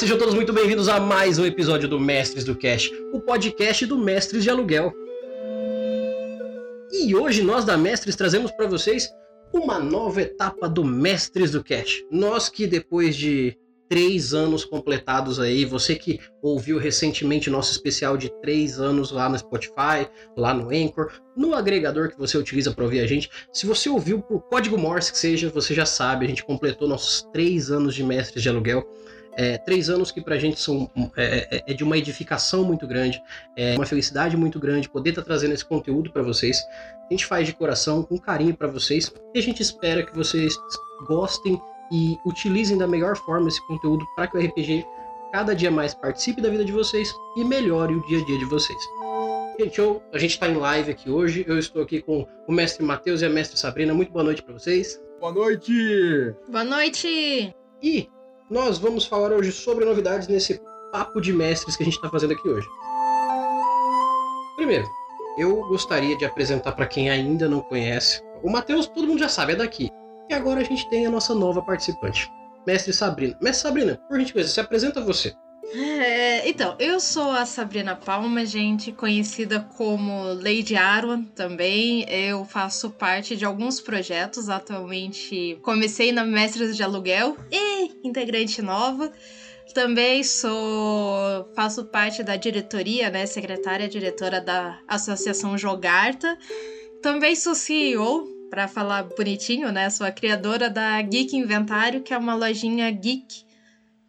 Sejam todos muito bem-vindos a mais um episódio do Mestres do Cash, o podcast do Mestres de Aluguel. E hoje nós da Mestres trazemos para vocês uma nova etapa do Mestres do Cash. Nós que depois de três anos completados aí. Você que ouviu recentemente nosso especial de três anos lá no Spotify, lá no Anchor, no agregador que você utiliza para ouvir a gente. Se você ouviu por código Morse que seja, você já sabe, a gente completou nossos três anos de mestres de aluguel. É, três anos que pra gente são é, é, é, de uma edificação muito grande, é uma felicidade muito grande poder estar tá trazendo esse conteúdo para vocês. A gente faz de coração, com carinho para vocês e a gente espera que vocês gostem e utilizem da melhor forma esse conteúdo para que o RPG cada dia mais participe da vida de vocês e melhore o dia a dia de vocês. Gente, eu, a gente está em live aqui hoje. Eu estou aqui com o mestre Matheus e a mestre Sabrina. Muito boa noite para vocês. Boa noite! Boa noite! E nós vamos falar hoje sobre novidades nesse papo de mestres que a gente está fazendo aqui hoje. Primeiro, eu gostaria de apresentar para quem ainda não conhece. O Matheus, todo mundo já sabe, é daqui. E agora a gente tem a nossa nova participante, Mestre Sabrina. Mestre Sabrina, por gentileza, se apresenta você. É, então, eu sou a Sabrina Palma, gente, conhecida como Lady Arwan também. Eu faço parte de alguns projetos atualmente. Comecei na Mestres de Aluguel e integrante nova. Também sou faço parte da diretoria, né, secretária diretora da Associação Jogarta. Também sou CEO para falar bonitinho, né? Sou a criadora da Geek Inventário, que é uma lojinha geek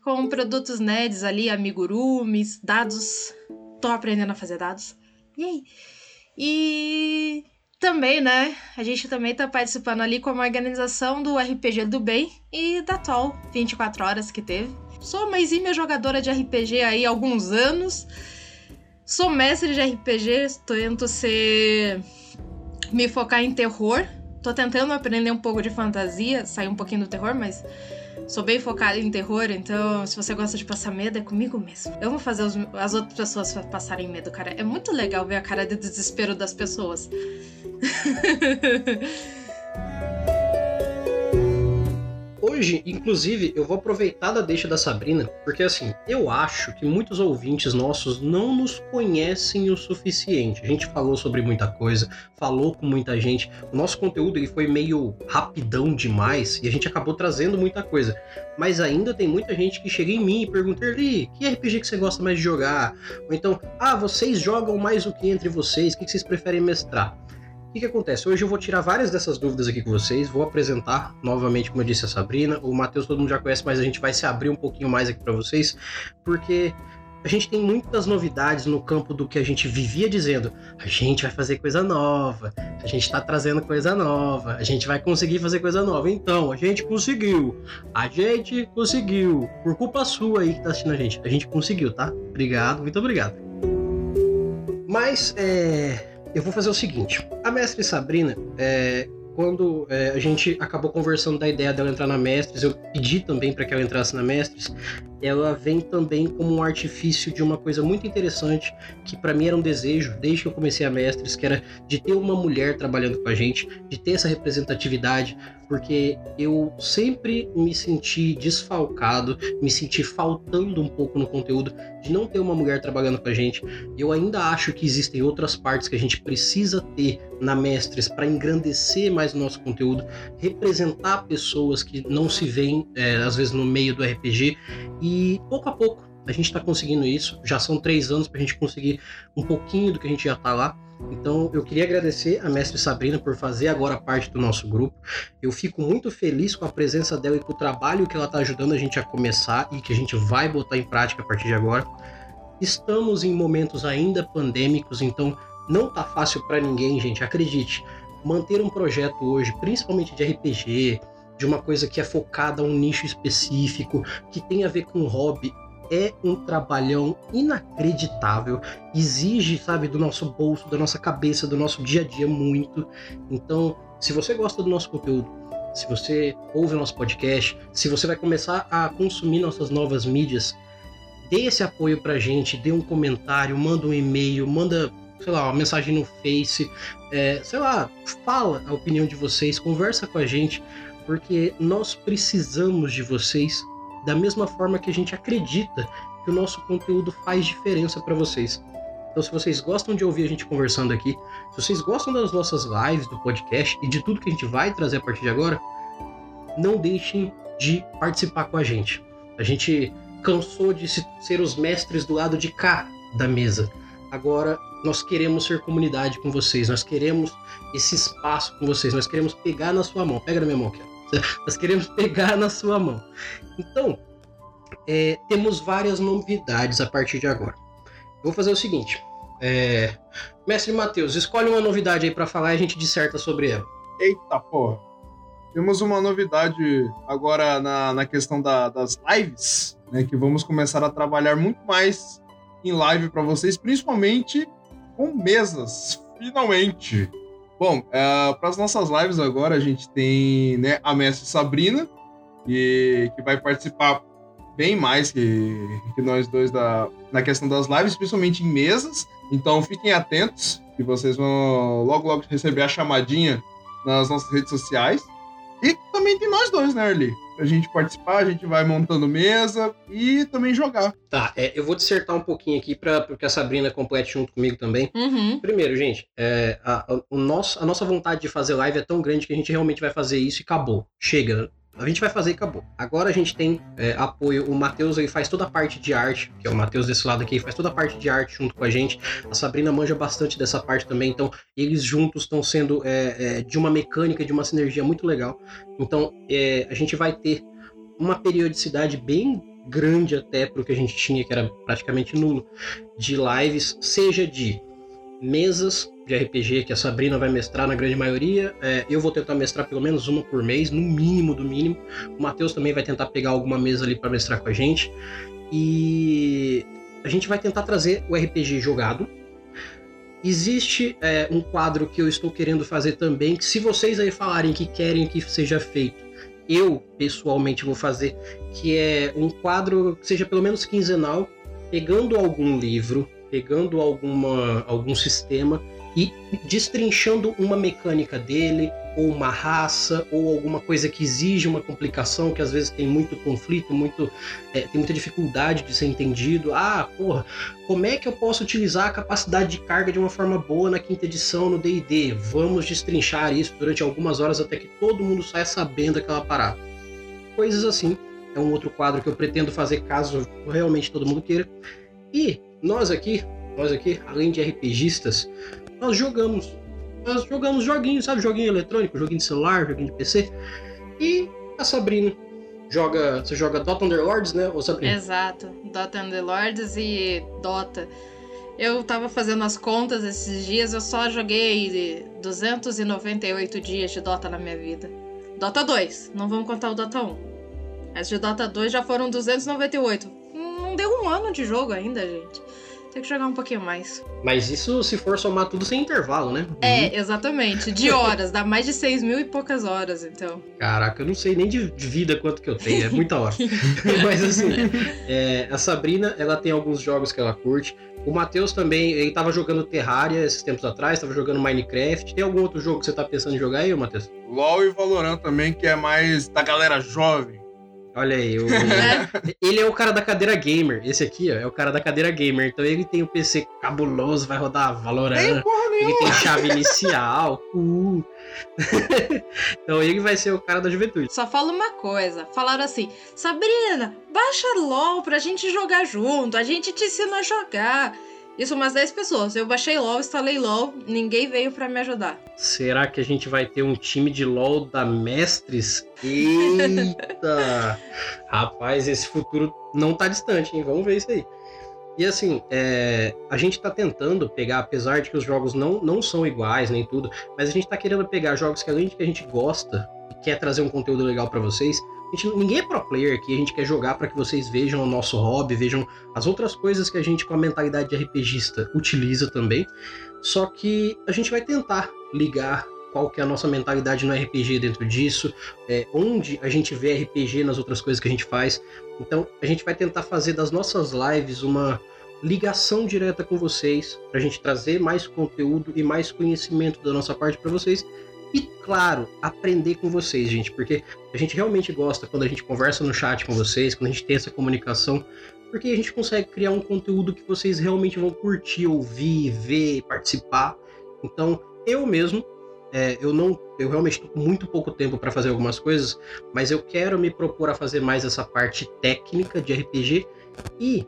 com produtos nerds ali, amigurumis, dados. Tô aprendendo a fazer dados. Yay! E também, né? A gente também tá participando ali como organização do RPG do Bem e da TOL 24 horas que teve. Sou mãezinha jogadora de RPG aí há alguns anos. Sou mestre de RPG, tento ser. me focar em terror Tô tentando aprender um pouco de fantasia, sair um pouquinho do terror, mas sou bem focada em terror, então se você gosta de passar medo, é comigo mesmo. Eu vou fazer os, as outras pessoas passarem medo, cara. É muito legal ver a cara de desespero das pessoas. Hoje, inclusive, eu vou aproveitar da deixa da Sabrina, porque assim, eu acho que muitos ouvintes nossos não nos conhecem o suficiente. A gente falou sobre muita coisa, falou com muita gente. O nosso conteúdo ele foi meio rapidão demais e a gente acabou trazendo muita coisa. Mas ainda tem muita gente que chega em mim e pergunta: Erli, que RPG que você gosta mais de jogar? Ou então, ah, vocês jogam mais o que entre vocês? O que vocês preferem mestrar? O que, que, acontece? Hoje eu vou tirar várias dessas dúvidas aqui com vocês, vou apresentar novamente, como eu disse, a Sabrina. O Matheus todo mundo já conhece, mas a gente vai se abrir um pouquinho mais aqui para vocês, porque a gente tem muitas novidades no campo do que a gente vivia dizendo. A gente vai fazer coisa nova, a gente está trazendo coisa nova, a gente vai conseguir fazer coisa nova. Então, a gente conseguiu, a gente conseguiu. Por culpa sua aí que tá assistindo a gente, a gente conseguiu, tá? Obrigado, muito obrigado. Mas, é eu vou fazer o seguinte: a mestre Sabrina, é, quando é, a gente acabou conversando da ideia dela entrar na Mestres, eu pedi também para que ela entrasse na Mestres. Ela vem também como um artifício de uma coisa muito interessante que para mim era um desejo desde que eu comecei a Mestres, que era de ter uma mulher trabalhando com a gente, de ter essa representatividade, porque eu sempre me senti desfalcado, me senti faltando um pouco no conteúdo de não ter uma mulher trabalhando com a gente. Eu ainda acho que existem outras partes que a gente precisa ter na Mestres para engrandecer mais o nosso conteúdo, representar pessoas que não se veem, é, às vezes, no meio do RPG. E pouco a pouco a gente está conseguindo isso. Já são três anos para a gente conseguir um pouquinho do que a gente já está lá. Então eu queria agradecer a mestre Sabrina por fazer agora parte do nosso grupo. Eu fico muito feliz com a presença dela e com o trabalho que ela está ajudando a gente a começar e que a gente vai botar em prática a partir de agora. Estamos em momentos ainda pandêmicos, então não tá fácil para ninguém, gente, acredite. Manter um projeto hoje, principalmente de RPG, de uma coisa que é focada a um nicho específico, que tem a ver com hobby, é um trabalhão inacreditável, exige, sabe, do nosso bolso, da nossa cabeça, do nosso dia a dia muito. Então, se você gosta do nosso conteúdo, se você ouve o nosso podcast, se você vai começar a consumir nossas novas mídias, dê esse apoio pra gente, dê um comentário, manda um e-mail, manda sei lá, uma mensagem no Face, é, sei lá, fala a opinião de vocês, conversa com a gente, porque nós precisamos de vocês da mesma forma que a gente acredita que o nosso conteúdo faz diferença para vocês. Então, se vocês gostam de ouvir a gente conversando aqui, se vocês gostam das nossas lives, do podcast e de tudo que a gente vai trazer a partir de agora, não deixem de participar com a gente. A gente cansou de ser os mestres do lado de cá da mesa. Agora nós queremos ser comunidade com vocês, nós queremos esse espaço com vocês, nós queremos pegar na sua mão. Pega na minha mão aqui. Nós queremos pegar na sua mão. Então, é, temos várias novidades a partir de agora. Vou fazer o seguinte. É... Mestre Matheus, escolhe uma novidade aí para falar e a gente disserta sobre ela. Eita porra. Temos uma novidade agora na, na questão da, das lives, né? Que vamos começar a trabalhar muito mais em live para vocês, principalmente com mesas, finalmente. Bom, é, para as nossas lives agora a gente tem né, a mestre Sabrina, e, que vai participar bem mais que, que nós dois da, na questão das lives, principalmente em mesas. Então fiquem atentos, que vocês vão logo logo receber a chamadinha nas nossas redes sociais. E também tem nós dois, né, Arli? Pra gente participar, a gente vai montando mesa e também jogar. Tá, é, eu vou dissertar um pouquinho aqui para que a Sabrina complete junto comigo também. Uhum. Primeiro, gente, é, a, a, o nosso, a nossa vontade de fazer live é tão grande que a gente realmente vai fazer isso e acabou. Chega. A gente vai fazer e acabou. Agora a gente tem é, apoio. O Matheus faz toda a parte de arte, que é o Matheus desse lado aqui, faz toda a parte de arte junto com a gente. A Sabrina manja bastante dessa parte também. Então, eles juntos estão sendo é, é, de uma mecânica, de uma sinergia muito legal. Então, é, a gente vai ter uma periodicidade bem grande até para o que a gente tinha, que era praticamente nulo, de lives, seja de mesas de RPG que a Sabrina vai mestrar na grande maioria. É, eu vou tentar mestrar pelo menos uma por mês, no mínimo do mínimo. O Matheus também vai tentar pegar alguma mesa ali para mestrar com a gente. E a gente vai tentar trazer o RPG jogado. Existe é, um quadro que eu estou querendo fazer também, que se vocês aí falarem que querem que seja feito, eu pessoalmente vou fazer, que é um quadro que seja pelo menos quinzenal, pegando algum livro, pegando alguma, algum sistema e destrinchando uma mecânica dele, ou uma raça, ou alguma coisa que exige uma complicação, que às vezes tem muito conflito, muito, é, tem muita dificuldade de ser entendido. Ah, porra, como é que eu posso utilizar a capacidade de carga de uma forma boa na quinta edição no DD? Vamos destrinchar isso durante algumas horas até que todo mundo saia sabendo aquela parada. Coisas assim. É um outro quadro que eu pretendo fazer caso realmente todo mundo queira. E nós aqui, nós aqui, além de RPGistas, nós jogamos. Nós jogamos joguinhos, sabe? Joguinho eletrônico, joguinho de celular, joguinho de PC. E a Sabrina joga. Você joga Dota Underlords, né, ô Sabrina? Exato. Dota Underlords e Dota. Eu tava fazendo as contas esses dias, eu só joguei 298 dias de Dota na minha vida. Dota 2, não vamos contar o Dota 1. As de Dota 2 já foram 298. Não deu um ano de jogo ainda, gente. Tem que jogar um pouquinho mais. Mas isso se for somar tudo sem intervalo, né? É, exatamente. De horas. dá mais de 6 mil e poucas horas, então. Caraca, eu não sei nem de vida quanto que eu tenho. É muita hora. Mas assim, é, a Sabrina, ela tem alguns jogos que ela curte. O Matheus também, ele tava jogando Terraria esses tempos atrás, tava jogando Minecraft. Tem algum outro jogo que você tá pensando em jogar aí, Matheus? LoL e Valorant também, que é mais da galera jovem. Olha aí, o... ele é o cara da cadeira gamer. Esse aqui, ó, é o cara da cadeira gamer. Então ele tem o PC cabuloso, vai rodar Valorant. Ele tem chave inicial. Uh. então ele vai ser o cara da juventude. Só fala uma coisa. Falaram assim: Sabrina, baixa LOL pra gente jogar junto. A gente te ensina a jogar. Isso umas 10 pessoas. Eu baixei LOL, instalei LOL, ninguém veio para me ajudar. Será que a gente vai ter um time de LOL da Mestres? Eita! Rapaz, esse futuro não tá distante, hein? Vamos ver isso aí. E assim, é, a gente tá tentando pegar, apesar de que os jogos não, não são iguais nem tudo, mas a gente tá querendo pegar jogos que além de que a gente gosta e quer trazer um conteúdo legal para vocês, gente, ninguém é pro player aqui, a gente quer jogar para que vocês vejam o nosso hobby, vejam as outras coisas que a gente, com a mentalidade de RPGista, utiliza também. Só que a gente vai tentar ligar qual que é a nossa mentalidade no RPG dentro disso, é, onde a gente vê RPG nas outras coisas que a gente faz. Então, a gente vai tentar fazer das nossas lives uma ligação direta com vocês, para a gente trazer mais conteúdo e mais conhecimento da nossa parte para vocês E, claro, aprender com vocês, gente, porque a gente realmente gosta quando a gente conversa no chat com vocês, quando a gente tem essa comunicação, porque a gente consegue criar um conteúdo que vocês realmente vão curtir, ouvir, ver, participar. Então, eu mesmo, é, eu não, eu realmente estou com muito pouco tempo para fazer algumas coisas, mas eu quero me propor a fazer mais essa parte técnica de RPG e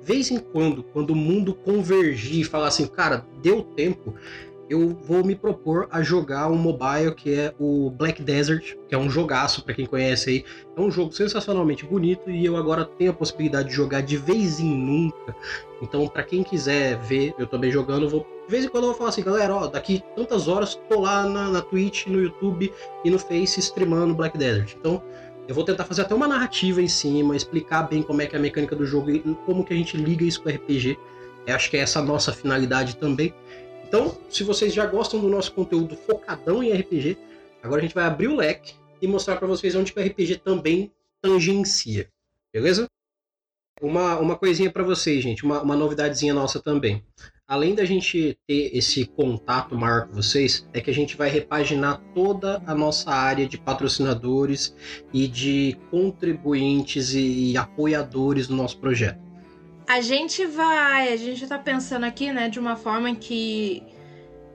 vez em quando, quando o mundo convergir e falar assim, cara, deu tempo, eu vou me propor a jogar um mobile que é o Black Desert, que é um jogaço para quem conhece aí. É um jogo sensacionalmente bonito e eu agora tenho a possibilidade de jogar de vez em nunca. Então, para quem quiser ver eu também jogando, vou de vez em quando eu vou falar assim, galera, ó, daqui tantas horas tô lá na, na Twitch, no YouTube e no Face streamando Black Desert. Então, eu vou tentar fazer até uma narrativa em cima, explicar bem como é que é a mecânica do jogo e como que a gente liga isso com o RPG. Eu acho que é essa a nossa finalidade também. Então, se vocês já gostam do nosso conteúdo focadão em RPG, agora a gente vai abrir o leque e mostrar para vocês onde o RPG também tangencia. Beleza? Uma, uma coisinha para vocês, gente, uma, uma novidadezinha nossa também. Além da gente ter esse contato maior com vocês, é que a gente vai repaginar toda a nossa área de patrocinadores e de contribuintes e, e apoiadores do nosso projeto. A gente vai, a gente tá pensando aqui, né, de uma forma que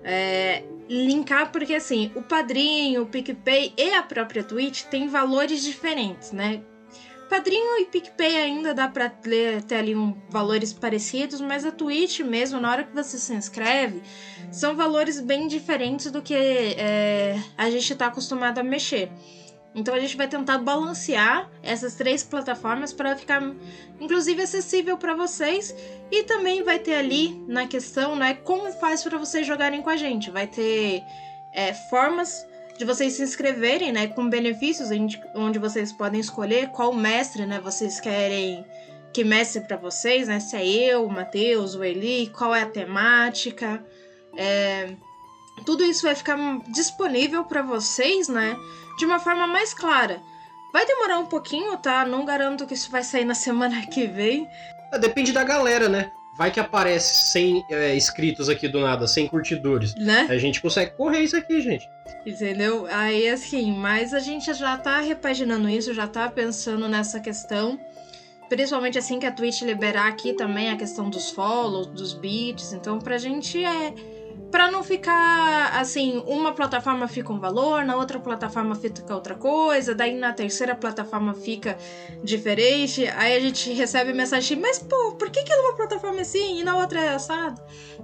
é, linkar, porque assim, o padrinho, o PicPay e a própria Twitch têm valores diferentes, né? Padrinho e PicPay ainda dá pra ter ali um, valores parecidos, mas a Twitch mesmo, na hora que você se inscreve, são valores bem diferentes do que é, a gente tá acostumado a mexer. Então a gente vai tentar balancear essas três plataformas para ficar inclusive acessível para vocês e também vai ter ali na questão, né, como faz para vocês jogarem com a gente. Vai ter é, formas de vocês se inscreverem, né, com benefícios onde vocês podem escolher qual mestre, né, vocês querem que mestre para vocês, né, se é eu, o Matheus, o Eli, qual é a temática. É, tudo isso vai ficar disponível para vocês, né, de uma forma mais clara. Vai demorar um pouquinho, tá? Não garanto que isso vai sair na semana que vem. É, depende da galera, né? Vai que aparece 100 é, inscritos aqui do nada, 100 curtidores. Né? A gente consegue correr isso aqui, gente. Entendeu? Aí assim, mas a gente já tá repaginando isso, já tá pensando nessa questão. Principalmente assim que a Twitch liberar aqui também a questão dos follows, dos beats. Então pra gente é para não ficar assim, uma plataforma fica um valor, na outra plataforma fica outra coisa, daí na terceira plataforma fica diferente, aí a gente recebe mensagem, mas pô, por que, que numa plataforma é assim e na outra é assado?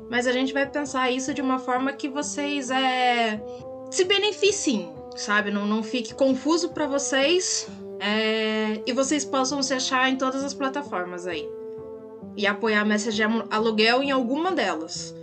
Mas a gente vai pensar isso de uma forma que vocês é, se beneficiem, sabe? Não, não fique confuso para vocês é, e vocês possam se achar em todas as plataformas aí. E apoiar a Message Aluguel em alguma delas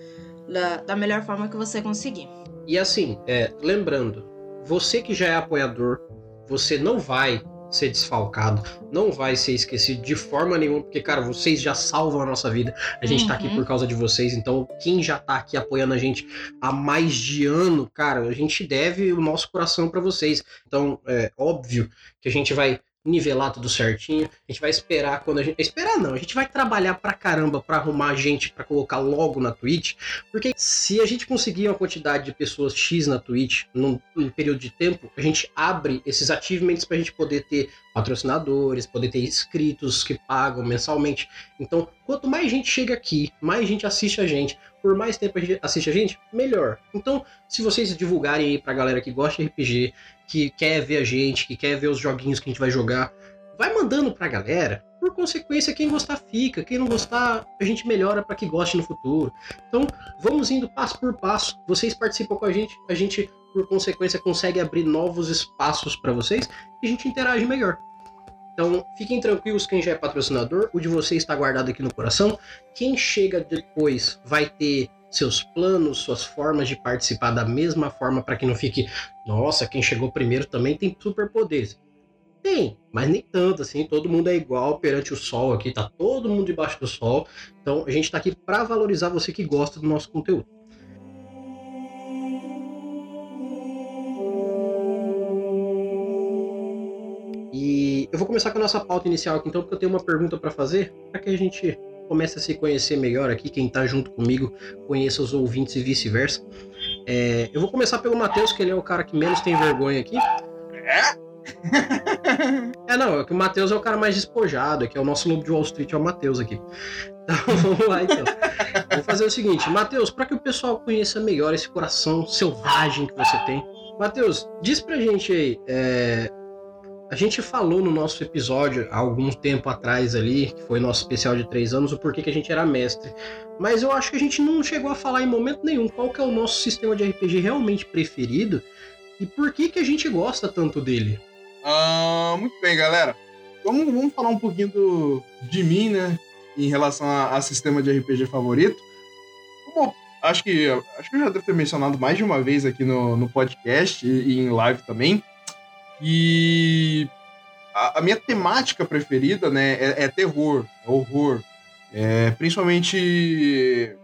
da, da melhor forma que você conseguir. E assim, é, lembrando, você que já é apoiador, você não vai ser desfalcado, não vai ser esquecido de forma nenhuma, porque, cara, vocês já salvam a nossa vida. A gente uhum. tá aqui uhum. por causa de vocês, então quem já tá aqui apoiando a gente há mais de ano, cara, a gente deve o nosso coração para vocês. Então, é óbvio que a gente vai nivelar tudo certinho. A gente vai esperar quando a gente. Esperar não, a gente vai trabalhar pra caramba pra arrumar gente para colocar logo na Twitch. Porque se a gente conseguir uma quantidade de pessoas X na Twitch num, num período de tempo, a gente abre esses achievements pra gente poder ter patrocinadores, poder ter inscritos que pagam mensalmente. Então, quanto mais gente chega aqui, mais gente assiste a gente, por mais tempo a gente assiste a gente, melhor. Então, se vocês divulgarem aí pra galera que gosta de RPG, que quer ver a gente, que quer ver os joguinhos que a gente vai jogar, vai mandando pra galera. Por consequência, quem gostar fica, quem não gostar, a gente melhora para que goste no futuro. Então, vamos indo passo por passo. Vocês participam com a gente, a gente, por consequência, consegue abrir novos espaços para vocês e a gente interage melhor. Então, fiquem tranquilos quem já é patrocinador, o de vocês está guardado aqui no coração. Quem chega depois vai ter seus planos, suas formas de participar da mesma forma para que não fique, nossa, quem chegou primeiro também tem superpoderes. Tem, mas nem tanto assim, todo mundo é igual perante o sol aqui, tá todo mundo debaixo do sol. Então a gente está aqui para valorizar você que gosta do nosso conteúdo. E eu vou começar com a nossa pauta inicial aqui, então, porque eu tenho uma pergunta para fazer, para que a gente comece a se conhecer melhor aqui, quem está junto comigo conheça os ouvintes e vice-versa. É, eu vou começar pelo Matheus, que ele é o cara que menos tem vergonha aqui. É? é, não, é que o Matheus é o cara mais despojado, é que é o nosso lobo de Wall Street, é o Matheus aqui. Então vamos lá então. Vou fazer o seguinte, Matheus, para que o pessoal conheça melhor esse coração selvagem que você tem, Matheus, diz pra gente aí, é, a gente falou no nosso episódio há algum tempo atrás ali, que foi nosso especial de três anos, o porquê que a gente era mestre. Mas eu acho que a gente não chegou a falar em momento nenhum qual que é o nosso sistema de RPG realmente preferido e por que que a gente gosta tanto dele. Ah, muito bem, galera. Vamos, vamos falar um pouquinho do, de mim, né? Em relação a, a sistema de RPG favorito. Como, acho que acho que eu já devo ter mencionado mais de uma vez aqui no, no podcast e, e em live também. E a, a minha temática preferida, né, é, é terror, é horror. É, principalmente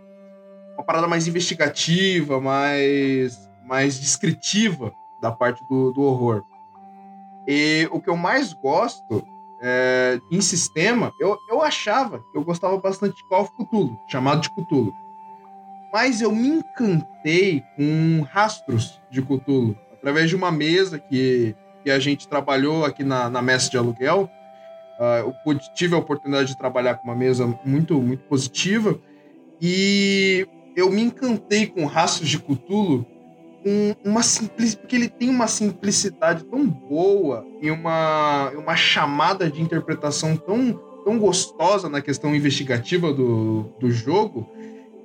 uma parada mais investigativa, mais, mais descritiva da parte do, do horror. E o que eu mais gosto é, em sistema, eu, eu achava que eu gostava bastante de Call of Cthulhu, chamado de Cthulhu. Mas eu me encantei com rastros de Cthulhu, através de uma mesa que que a gente trabalhou aqui na, na Mestre de Aluguel. Uh, eu tive a oportunidade de trabalhar com uma mesa muito, muito positiva e eu me encantei com Rastros de Cthulhu com uma simplicidade, porque ele tem uma simplicidade tão boa e uma, uma chamada de interpretação tão, tão gostosa na questão investigativa do, do jogo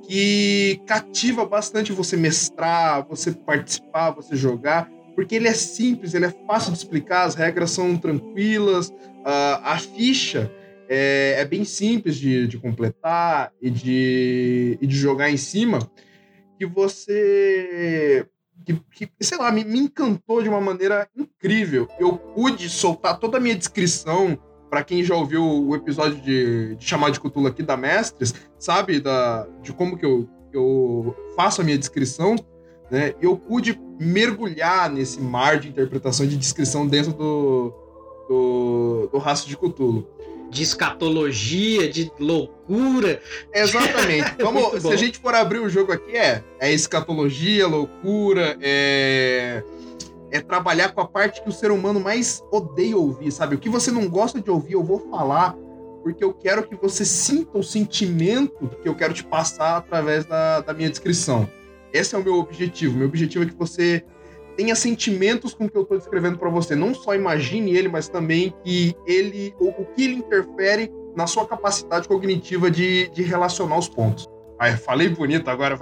que cativa bastante você mestrar, você participar, você jogar porque ele é simples, ele é fácil de explicar, as regras são tranquilas, uh, a ficha é, é bem simples de, de completar e de, e de jogar em cima, que você. Que, que, sei lá, me, me encantou de uma maneira incrível. Eu pude soltar toda a minha descrição para quem já ouviu o episódio de, de chamar de Cthulhu aqui da Mestres, sabe da, de como que eu, eu faço a minha descrição né? Eu pude mergulhar nesse mar de interpretação e de descrição dentro do, do, do rastro de Cthulhu. De escatologia, de loucura. Exatamente. Vamos, se a gente for abrir o jogo aqui, é, é escatologia, loucura, é, é trabalhar com a parte que o ser humano mais odeia ouvir, sabe? O que você não gosta de ouvir, eu vou falar, porque eu quero que você sinta o sentimento que eu quero te passar através da, da minha descrição. Esse é o meu objetivo. Meu objetivo é que você tenha sentimentos com o que eu estou descrevendo para você. Não só imagine ele, mas também que ele, o, o que ele interfere na sua capacidade cognitiva de, de relacionar os pontos. Ai, falei bonito agora.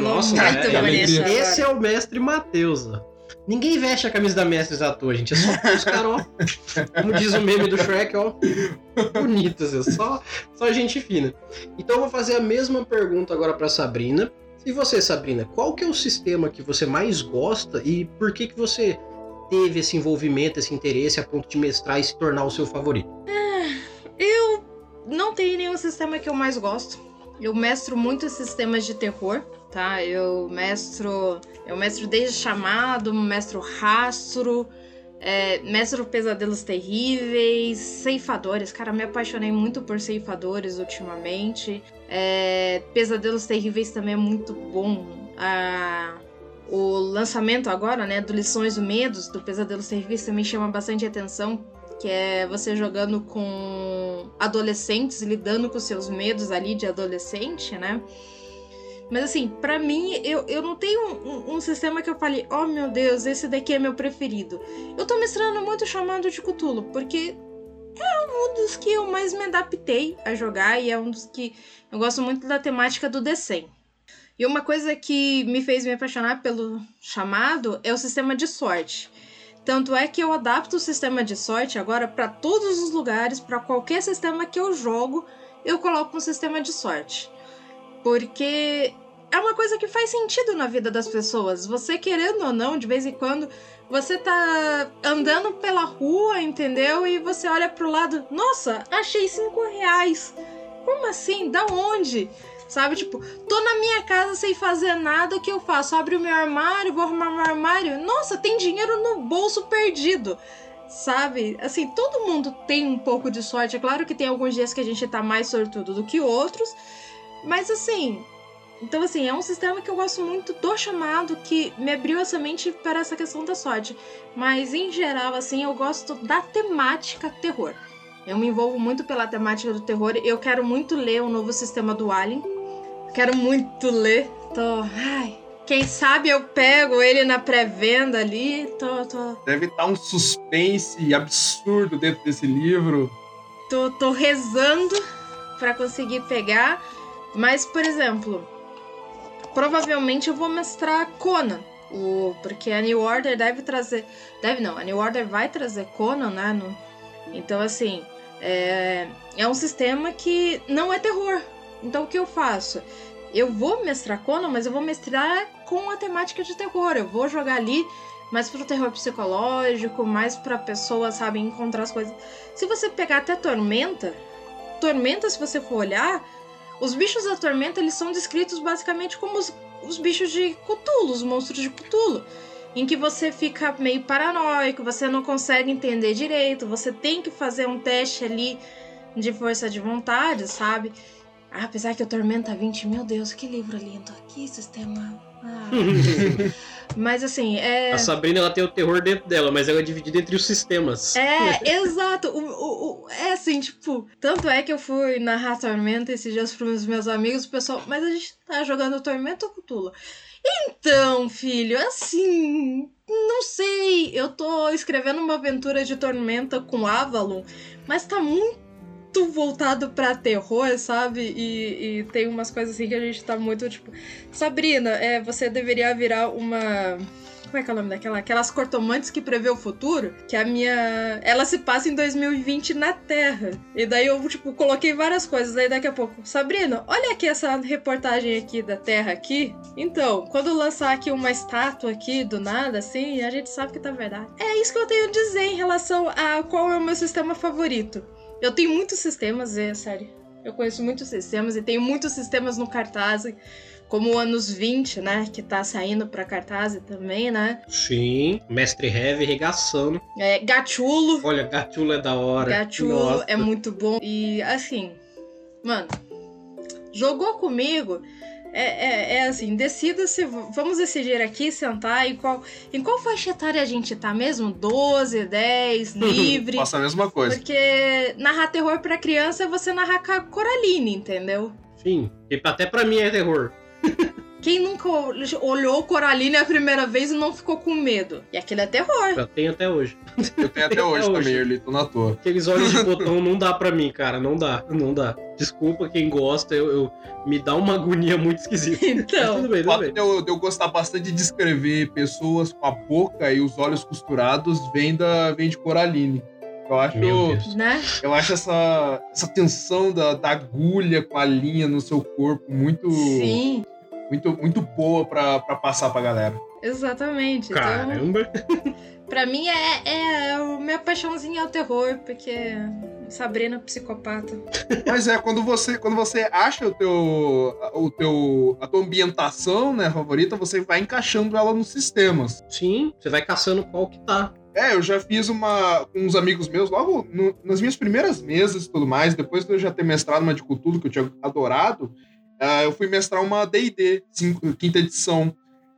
Nossa, muito é, bonito. Esse é o mestre Matheus. Ninguém veste a camisa da Mestres à toa, gente. É só os caras, ó. Como diz o meme do Shrek, ó. Bonitos, é só, só gente fina. Então eu vou fazer a mesma pergunta agora para Sabrina. E você, Sabrina, qual que é o sistema que você mais gosta e por que que você teve esse envolvimento, esse interesse a ponto de mestrar e se tornar o seu favorito? É, eu não tenho nenhum sistema que eu mais gosto. Eu mestro muitos sistemas de terror, tá? Eu mestro, eu mestro desde chamado, mestro rastro, é, Mestre Pesadelos Terríveis, Ceifadores. Cara, me apaixonei muito por Ceifadores ultimamente. É, Pesadelos Terríveis também é muito bom. Ah, o lançamento agora, né, do Lições do Medos, do Pesadelos Terríveis, também chama bastante atenção. Que é você jogando com adolescentes, lidando com seus medos ali de adolescente, né? Mas assim, para mim, eu, eu não tenho um, um, sistema que eu falei, oh meu Deus, esse daqui é meu preferido. Eu tô mestrando muito chamado de Cthulhu, porque é um dos que eu mais me adaptei a jogar e é um dos que eu gosto muito da temática do D100. E uma coisa que me fez me apaixonar pelo chamado é o sistema de sorte. Tanto é que eu adapto o sistema de sorte agora para todos os lugares, para qualquer sistema que eu jogo, eu coloco um sistema de sorte. Porque é uma coisa que faz sentido na vida das pessoas. Você querendo ou não, de vez em quando, você tá andando pela rua, entendeu? E você olha pro lado, nossa, achei cinco reais. Como assim? Da onde? Sabe, tipo, tô na minha casa sem fazer nada, o que eu faço? Abro o meu armário, vou arrumar meu armário. Nossa, tem dinheiro no bolso perdido. Sabe? Assim, todo mundo tem um pouco de sorte. É claro que tem alguns dias que a gente tá mais sortudo do que outros. Mas assim, Então, assim, é um sistema que eu gosto muito do chamado, que me abriu essa mente para essa questão da sorte. Mas, em geral, assim, eu gosto da temática terror. Eu me envolvo muito pela temática do terror. Eu quero muito ler o novo sistema do Alien. Quero muito ler. Tô. Ai. Quem sabe eu pego ele na pré-venda ali. Tô, tô. Deve estar um suspense absurdo dentro desse livro. Tô, tô rezando para conseguir pegar. Mas, por exemplo, provavelmente eu vou mestrar Conan. O, porque a New Order deve trazer. Deve não, a New Order vai trazer Conan, né? No, então, assim, é, é um sistema que não é terror. Então, o que eu faço? Eu vou mestrar Conan, mas eu vou mestrar com a temática de terror. Eu vou jogar ali mais pro terror psicológico, mais pra pessoa, sabe, encontrar as coisas. Se você pegar até Tormenta, Tormenta, se você for olhar, os bichos da Tormenta, eles são descritos basicamente como os, os bichos de Cthulhu, os monstros de Cthulhu. Em que você fica meio paranoico, você não consegue entender direito, você tem que fazer um teste ali de força de vontade, sabe? Apesar que o Tormenta 20, meu Deus, que livro lindo, que sistema. Ah. mas assim, é. A Sabrina ela tem o terror dentro dela, mas ela é dividida entre os sistemas. É, exato. O, o, o, é assim, tipo. Tanto é que eu fui narrar Tormenta esses dias pros meus amigos, o pessoal. Mas a gente tá jogando Tormenta ou Cthulhu? Então, filho, assim. Não sei. Eu tô escrevendo uma aventura de Tormenta com Avalon, mas tá muito muito voltado pra terror, sabe? E, e, tem umas coisas assim que a gente tá muito tipo. Sabrina, é, você deveria virar uma. Como é que é o nome daquela? Aquelas cortomantes que prevê o futuro. Que a minha. Ela se passa em 2020 na Terra. E daí eu, tipo, coloquei várias coisas. Aí daqui a pouco, Sabrina, olha aqui essa reportagem aqui da Terra aqui. Então, quando lançar aqui uma estátua aqui do nada, assim, a gente sabe que tá verdade. É isso que eu tenho a dizer em relação a qual é o meu sistema favorito. Eu tenho muitos sistemas, é sério. Eu conheço muitos sistemas e tenho muitos sistemas no cartaz, como o anos 20, né? Que tá saindo pra cartaz também, né? Sim, Mestre Heavy regaçando. É, Gachulo. Olha, Gachulo é da hora. Nossa. é muito bom. E assim, mano, jogou comigo é, é, é, assim, decida-se, vamos decidir aqui, sentar, em qual, em qual faixa etária a gente tá mesmo? 12, 10, livre? Faça a mesma coisa. Porque narrar terror pra criança é você narrar com a Coraline, entendeu? Sim, e até pra mim é terror. Quem nunca olhou Coraline a primeira vez e não ficou com medo? E aquilo é terror. Eu tenho até hoje. Eu tenho até hoje até também, hoje. tô na toa. Aqueles olhos de botão não dá pra mim, cara. Não dá, não dá. Desculpa quem gosta, eu, eu me dá uma agonia muito esquisita. Então, tudo bem, tudo bem. Eu, eu gostar bastante de descrever pessoas com a boca e os olhos costurados vem, da, vem de Coraline. Eu acho, né? eu acho essa, essa tensão da, da agulha com a linha no seu corpo muito. Sim muito, muito boa pra, pra passar pra galera. Exatamente. Então, Caramba! Então, pra mim é, é, é o minha paixãozinha é o terror, porque Sabrina psicopata. Mas é, quando você, quando você acha o teu, o teu, a tua ambientação, né, favorita, você vai encaixando ela nos sistemas. Sim, você vai caçando qual que tá. É, eu já fiz uma com uns amigos meus, logo no, nas minhas primeiras mesas e tudo mais, depois de eu já ter mestrado uma de cultura que eu tinha adorado, Uh, eu fui mestrar uma D&D, quinta edição.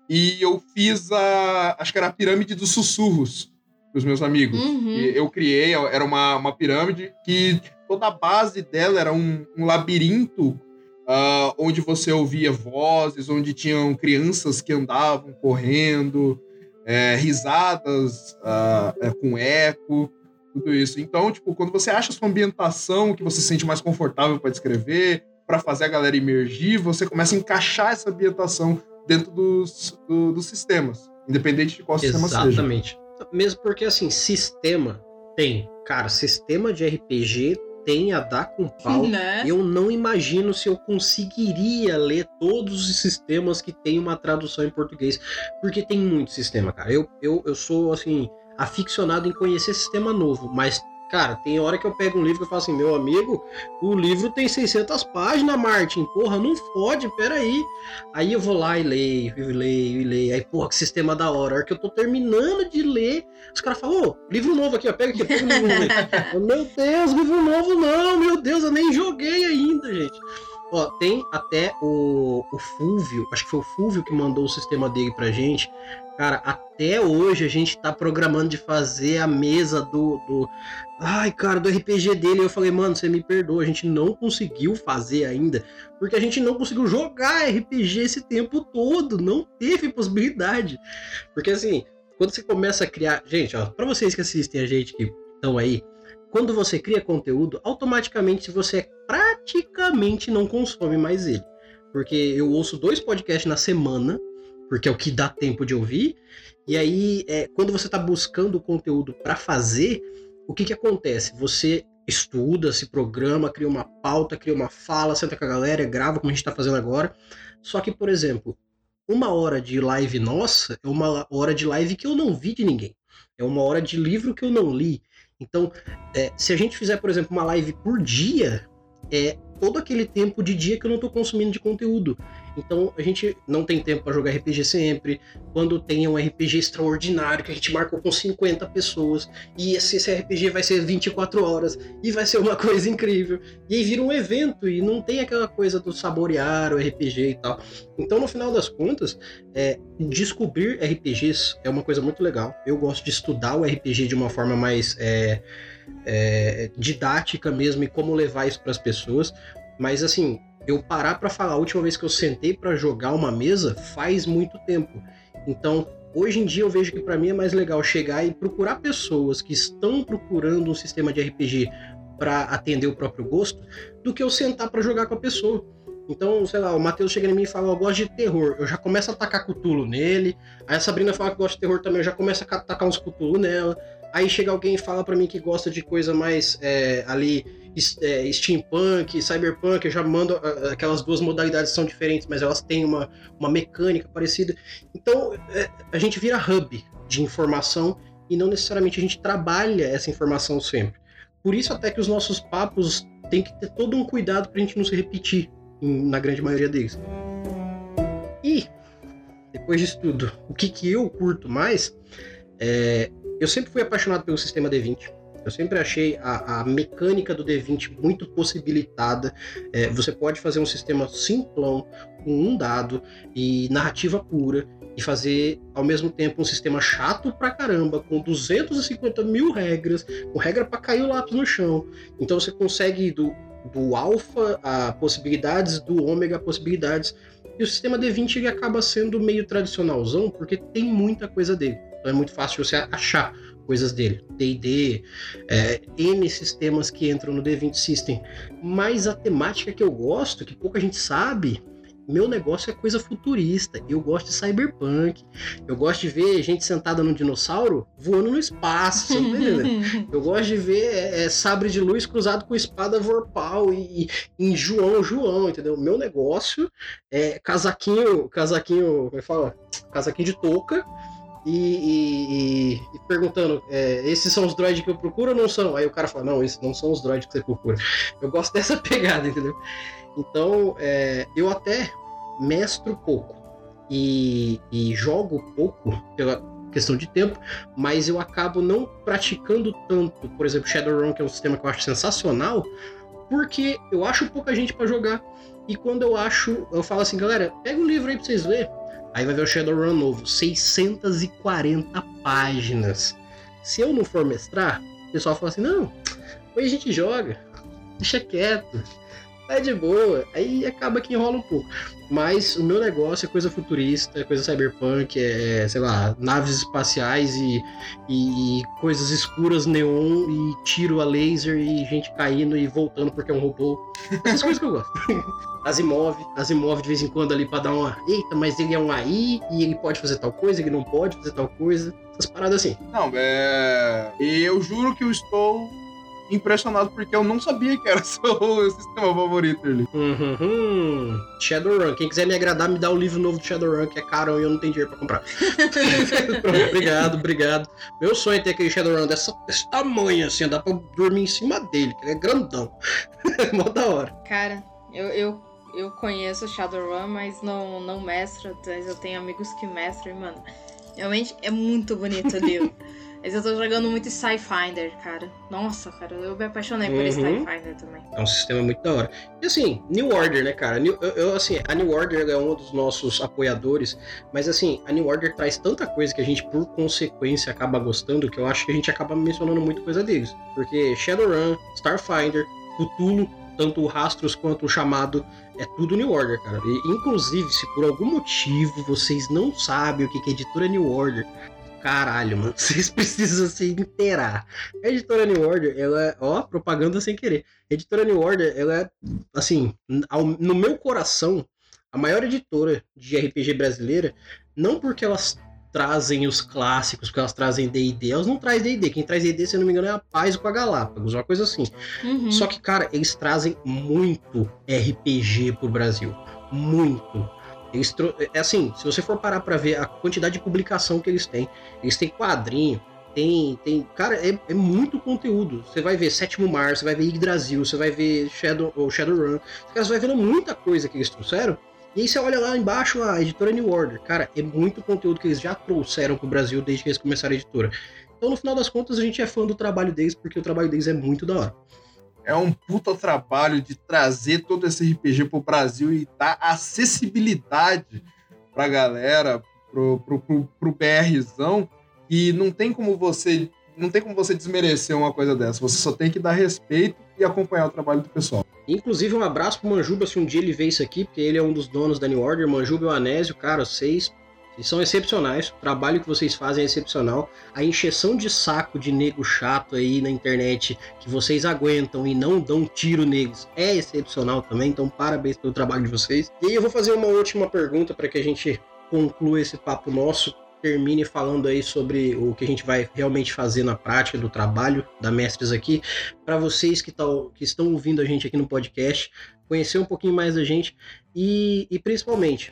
E eu fiz a... Acho que era a Pirâmide dos Sussurros para os meus amigos. Uhum. eu criei, era uma, uma pirâmide que toda a base dela era um, um labirinto uh, onde você ouvia vozes, onde tinham crianças que andavam correndo, é, risadas uh, é, com eco, tudo isso. Então, tipo, quando você acha a sua ambientação que você se sente mais confortável para descrever, para fazer a galera emergir, você começa a encaixar essa ambientação dentro dos, do, dos sistemas, independente de qual Exatamente. sistema seja. Exatamente. Mesmo porque, assim, sistema tem. Cara, sistema de RPG tem a dar com pau. Né? Eu não imagino se eu conseguiria ler todos os sistemas que tem uma tradução em português. Porque tem muito sistema, cara. Eu, eu, eu sou, assim, aficionado em conhecer sistema novo, mas Cara, tem hora que eu pego um livro e falo assim, meu amigo, o livro tem 600 páginas, Martin. Porra, não fode, peraí. Aí eu vou lá e leio, e leio, e leio. Aí, porra, que sistema da hora. A hora que eu tô terminando de ler, os caras falam, ô, livro novo aqui, ó, pega aqui, pega o livro novo. meu Deus, livro novo não, meu Deus, eu nem joguei ainda, gente. Ó, tem até o, o Fulvio, acho que foi o Fulvio que mandou o sistema dele pra gente. Cara, até hoje a gente tá programando de fazer a mesa do, do. Ai, cara, do RPG dele. Eu falei, mano, você me perdoa, a gente não conseguiu fazer ainda. Porque a gente não conseguiu jogar RPG esse tempo todo. Não teve possibilidade. Porque assim, quando você começa a criar. Gente, ó, pra vocês que assistem a gente que estão aí, quando você cria conteúdo, automaticamente você praticamente não consome mais ele. Porque eu ouço dois podcasts na semana porque é o que dá tempo de ouvir. E aí, é, quando você está buscando conteúdo para fazer, o que, que acontece? Você estuda, se programa, cria uma pauta, cria uma fala, senta com a galera, grava como a gente está fazendo agora. Só que, por exemplo, uma hora de live nossa é uma hora de live que eu não vi de ninguém. É uma hora de livro que eu não li. Então, é, se a gente fizer, por exemplo, uma live por dia, é todo aquele tempo de dia que eu não estou consumindo de conteúdo. Então a gente não tem tempo para jogar RPG sempre. Quando tem um RPG extraordinário que a gente marcou com 50 pessoas e esse, esse RPG vai ser 24 horas e vai ser uma coisa incrível. E aí vira um evento e não tem aquela coisa do saborear o RPG e tal. Então no final das contas, é, descobrir RPGs é uma coisa muito legal. Eu gosto de estudar o RPG de uma forma mais é, é, didática mesmo e como levar isso para as pessoas. Mas assim, eu parar para falar a última vez que eu sentei para jogar uma mesa faz muito tempo. Então, hoje em dia eu vejo que para mim é mais legal chegar e procurar pessoas que estão procurando um sistema de RPG para atender o próprio gosto, do que eu sentar para jogar com a pessoa. Então, sei lá, o Matheus chega em mim e fala, eu gosto de terror. Eu já começo a tacar cutulo nele. Aí a Sabrina fala que gosta de terror também, eu já começo a tacar uns cutulo nela. Aí chega alguém e fala para mim que gosta de coisa mais é, ali é, steampunk, cyberpunk, eu já mando aquelas duas modalidades são diferentes, mas elas têm uma, uma mecânica parecida. Então é, a gente vira hub de informação e não necessariamente a gente trabalha essa informação sempre. Por isso até que os nossos papos tem que ter todo um cuidado para a gente não se repetir em, na grande maioria deles. E depois disso tudo, o que, que eu curto mais é, eu sempre fui apaixonado pelo sistema D20. Eu sempre achei a, a mecânica do D20 muito possibilitada. É, você pode fazer um sistema simplão, com um dado e narrativa pura, e fazer ao mesmo tempo um sistema chato pra caramba, com 250 mil regras, com regra para cair o lápis no chão. Então você consegue do, do alfa a possibilidades, do ômega a possibilidades. E o sistema D20 ele acaba sendo meio tradicionalzão, porque tem muita coisa dele. Então é muito fácil você achar coisas dele. D&D, é, N sistemas que entram no D20 System. Mas a temática que eu gosto, que pouca gente sabe, meu negócio é coisa futurista. Eu gosto de cyberpunk. Eu gosto de ver gente sentada num dinossauro voando no espaço. Tá eu gosto de ver é, é, sabre de luz cruzado com espada vorpal e, e em João João, entendeu? Meu negócio é casaquinho, casaquinho, como é que fala? Casaquinho de touca e, e, e, perguntando: é, esses são os droids que eu procuro ou não são? Aí o cara fala: não, esses não são os droids que você procura. Eu gosto dessa pegada, entendeu? Então, é, eu até mestro pouco e, e jogo pouco pela questão de tempo, mas eu acabo não praticando tanto, por exemplo, Shadowrun, que é um sistema que eu acho sensacional, porque eu acho pouca gente para jogar. E quando eu acho, eu falo assim, galera, pega um livro aí pra vocês verem Aí vai ver o Shadowrun novo, 640 páginas. Se eu não for mestrar, o pessoal fala assim: não, hoje a gente joga, deixa quieto, tá de boa. Aí acaba que enrola um pouco. Mas o meu negócio é coisa futurista, é coisa cyberpunk, é, sei lá, naves espaciais e, e, e coisas escuras neon e tiro a laser e gente caindo e voltando porque é um robô. Essas coisas que eu gosto. Asimov, Asimov de vez em quando ali pra dar uma. Eita, mas ele é um AI e ele pode fazer tal coisa, ele não pode fazer tal coisa. Essas paradas assim. Não, é. Eu juro que eu estou impressionado porque eu não sabia que era seu sistema favorito ali. Uhum. Shadowrun. Quem quiser me agradar, me dá o livro novo do Shadowrun, que é caro e eu não tenho dinheiro pra comprar. obrigado, obrigado. Meu sonho é ter aquele Shadowrun dessa, desse tamanho, assim, dá pra dormir em cima dele, que ele é grandão. Mó da hora. Cara, eu, eu eu conheço Shadowrun, mas não, não mestro, mas eu tenho amigos que mestram, e, mano, realmente é muito bonito o livro. Mas eu tô jogando muito Skyfinder, cara. Nossa, cara, eu me apaixonei por Uhum. Skyfinder também. É um sistema muito da hora. E assim, New Order, né, cara? New- eu, eu, assim, a New Order é um dos nossos apoiadores, mas assim, a New Order traz tanta coisa que a gente, por consequência, acaba gostando, que eu acho que a gente acaba mencionando muito coisa deles. Porque Shadowrun, Starfinder, Cthulhu, tanto o Rastros quanto o Chamado, é tudo New Order, cara. E, inclusive, se por algum motivo vocês não sabem o que que é editora New Order, caralho, mano, vocês precisam se inteirar. A editora New Order, ela é, ó, propaganda sem querer. A editora New Order, ela é, assim, ao- no meu coração, a maior editora de RPG brasileira, não porque elas trazem os clássicos, porque elas trazem D&D, elas não trazem D&D, quem traz D&D, se eu não me engano, é a Paz com a Galápagos, uma coisa assim. Uhum. Só que, cara, eles trazem muito RPG pro Brasil. Muito. Eles tro... É assim, se você for parar pra ver a quantidade de publicação que eles têm, eles têm quadrinho, tem. tem cara, é, é muito conteúdo. Você vai ver Sétimo Mar, você vai ver Yggdrasil, você vai ver Shadow, ou Shadowrun. Você vai vendo muita coisa que eles trouxeram. E aí você olha lá embaixo a editora New Order. Cara, é muito conteúdo que eles já trouxeram pro Brasil desde que eles começaram a editora. Então, no final das contas, a gente é fã do trabalho deles, porque o trabalho deles é muito da hora. É um puta trabalho de trazer todo esse RPG pro Brasil e dar acessibilidade pra galera, pro, pro, pro, pro BRzão. E não tem como você. Não tem como você desmerecer uma coisa dessa. Você só tem que dar respeito e acompanhar o trabalho do pessoal. Inclusive, um abraço pro Manjuba se um dia ele vê isso aqui, porque ele é um dos donos da New Order. Manjuba e o Anésio, cara, vocês, vocês são excepcionais. O trabalho que vocês fazem é excepcional. A encheção de saco de nego chato aí na internet que vocês aguentam e não dão tiro neles é excepcional também. Então, parabéns pelo trabalho de vocês. E aí, eu vou fazer uma última pergunta para que a gente conclua esse papo nosso. Termine falando aí sobre o que a gente vai realmente fazer na prática do trabalho da Mestres aqui para vocês que, tão, que estão ouvindo a gente aqui no podcast, conhecer um pouquinho mais da gente e, e principalmente,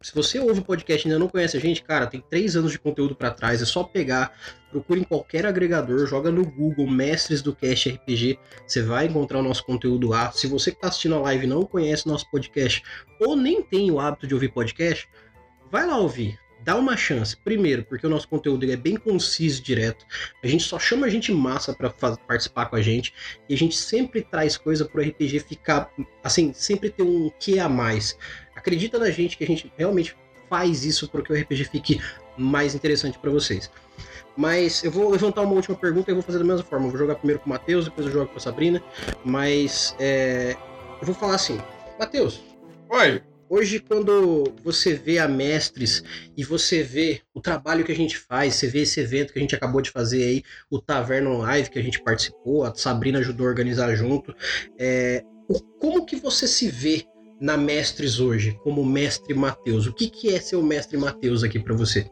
se você ouve o podcast e ainda não conhece a gente, cara, tem três anos de conteúdo para trás, é só pegar, procura em qualquer agregador, joga no Google Mestres do Cast RPG, você vai encontrar o nosso conteúdo lá. Se você que está assistindo a live não conhece nosso podcast ou nem tem o hábito de ouvir podcast, vai lá ouvir dá uma chance. Primeiro, porque o nosso conteúdo é bem conciso e direto. A gente só chama gente massa para participar com a gente. E a gente sempre traz coisa pro RPG ficar, assim, sempre ter um que a mais. Acredita na gente que a gente realmente faz isso para que o RPG fique mais interessante para vocês. Mas eu vou levantar uma última pergunta e vou fazer da mesma forma. Eu vou jogar primeiro com o Matheus, depois eu jogo com a Sabrina. Mas é, eu vou falar assim: Matheus. Oi. Hoje, quando você vê a Mestres e você vê o trabalho que a gente faz, você vê esse evento que a gente acabou de fazer aí, o Taverna Live que a gente participou, a Sabrina ajudou a organizar junto, é, como que você se vê na Mestres hoje, como mestre Matheus? O que, que é ser o mestre Matheus aqui para você?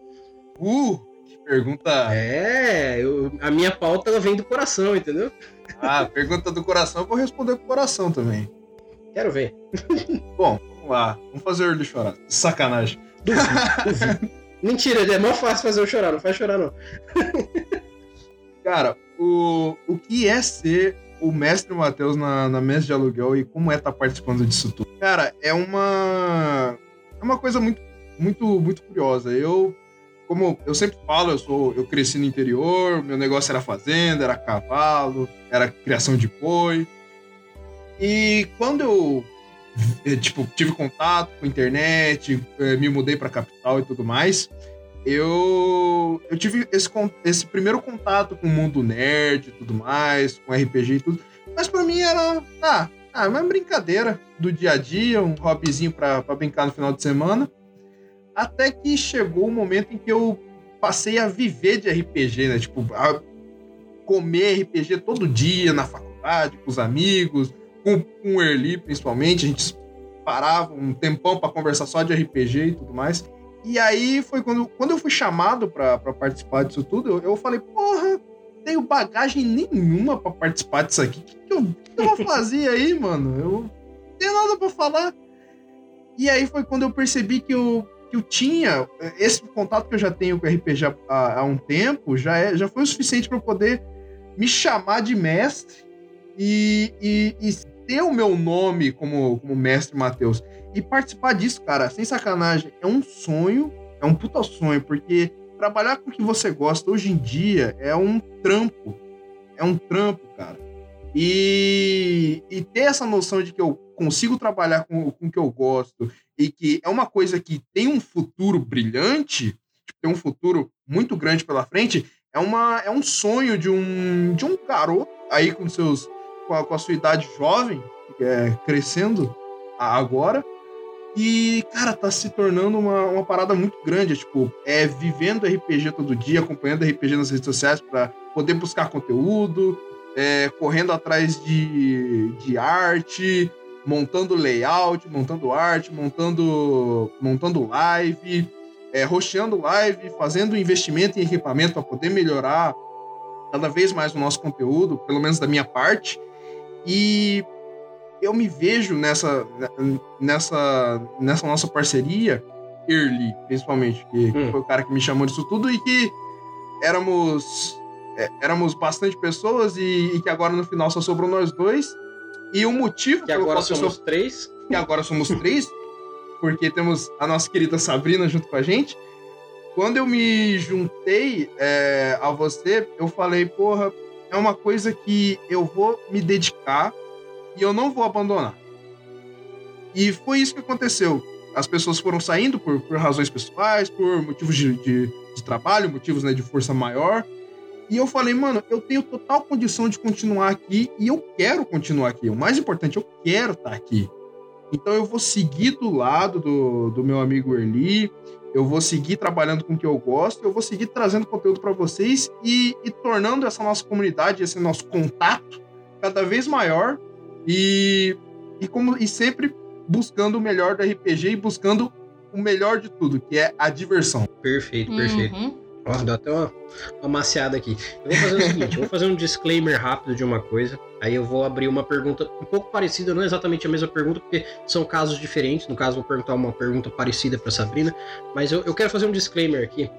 Uh, que pergunta. É, eu, a minha pauta ela vem do coração, entendeu? Ah, pergunta do coração, eu vou responder com o coração também. Quero ver. Bom, vamos lá. Vamos fazer ele chorar. Sacanagem. Duvido, duvido. Mentira, é mó fácil fazer eu chorar, não faz chorar não. Cara, o, o que é ser o mestre Matheus na, na mesa de aluguel e como é estar participando disso tudo? Cara, é uma é uma coisa muito muito muito curiosa. Eu como eu sempre falo, eu sou eu cresci no interior, meu negócio era fazenda, era cavalo, era criação de boi. E quando eu eh, tipo tive contato com a internet, eh, me mudei para capital e tudo mais, eu, eu tive esse, esse primeiro contato com o mundo nerd e tudo mais, com RPG e tudo. Mas pra mim era, ah, ah, uma brincadeira do dia a dia, um hobbyzinho pra brincar no final de semana. Até que chegou o momento em que eu passei a viver de RPG, né? Tipo, a comer RPG todo dia na faculdade, com os amigos, com, com o Early principalmente. A gente parava um tempão pra conversar só de RPG e tudo mais. E aí foi quando, quando eu fui chamado pra participar disso tudo, eu, eu falei, porra, tenho bagagem nenhuma pra participar disso aqui. O que, que, eu, que eu vou fazer aí, mano? Eu não tenho nada pra falar. E aí foi quando eu percebi que eu, que eu tinha esse contato que eu já tenho com o RPG há, há um tempo, já, é, já foi o suficiente eu poder me chamar de mestre e, e, e ter o meu nome como, como mestre Matheus. E participar disso, cara, sem sacanagem, é um sonho, é um puta sonho, porque trabalhar com o que você gosta hoje em dia é um trampo. É um trampo, cara. E, e ter essa noção de que eu consigo trabalhar com, com o que eu gosto e que é uma coisa que tem um futuro brilhante, tipo, tem um futuro muito grande pela frente, é, uma, é um sonho de um, de um garoto aí com seus com a, com a sua idade jovem, é, crescendo agora, e, cara, tá se tornando uma, uma parada muito grande. Tipo, é vivendo RPG todo dia, acompanhando RPG nas redes sociais para poder buscar conteúdo, é, correndo atrás de, de arte, montando layout, montando arte, montando, montando live, é, live, fazendo investimento em equipamento para poder melhorar cada vez mais o nosso conteúdo, pelo menos da minha parte. E eu me vejo nessa, nessa, nessa nossa parceria, Early, principalmente, que, hum. foi o cara que me chamou disso tudo e que éramos, é, éramos bastante pessoas e, e, que agora no final só sobrou nós dois. E o motivo que agora somos três. Que agora somos três, porque temos a nossa querida Sabrina junto com a gente. Quando eu me juntei é, a você, eu falei, porra, é uma coisa que eu vou me dedicar e eu não vou abandonar. E foi isso que aconteceu. As pessoas foram saindo por, por razões pessoais, por motivos de, de, de trabalho, motivos né, de força maior. E eu falei, mano, eu tenho total condição de continuar aqui e eu quero continuar aqui. O mais importante, eu quero estar aqui. Então eu vou seguir do lado do, do meu amigo Erli, eu vou seguir trabalhando com o que eu gosto, eu vou seguir trazendo conteúdo para vocês e, e tornando essa nossa comunidade, esse nosso contato cada vez maior e, e, como, e sempre buscando o melhor do RPG e buscando o melhor de tudo, que é a diversão. Perfeito, perfeito. Uhum. Ó, deu até uma, uma maciada aqui. Eu vou fazer o seguinte, eu vou fazer um disclaimer rápido de uma coisa, aí eu vou abrir uma pergunta um pouco parecida, não é exatamente a mesma pergunta, porque são casos diferentes, no caso vou perguntar uma pergunta parecida para Sabrina, mas eu, eu quero fazer um disclaimer aqui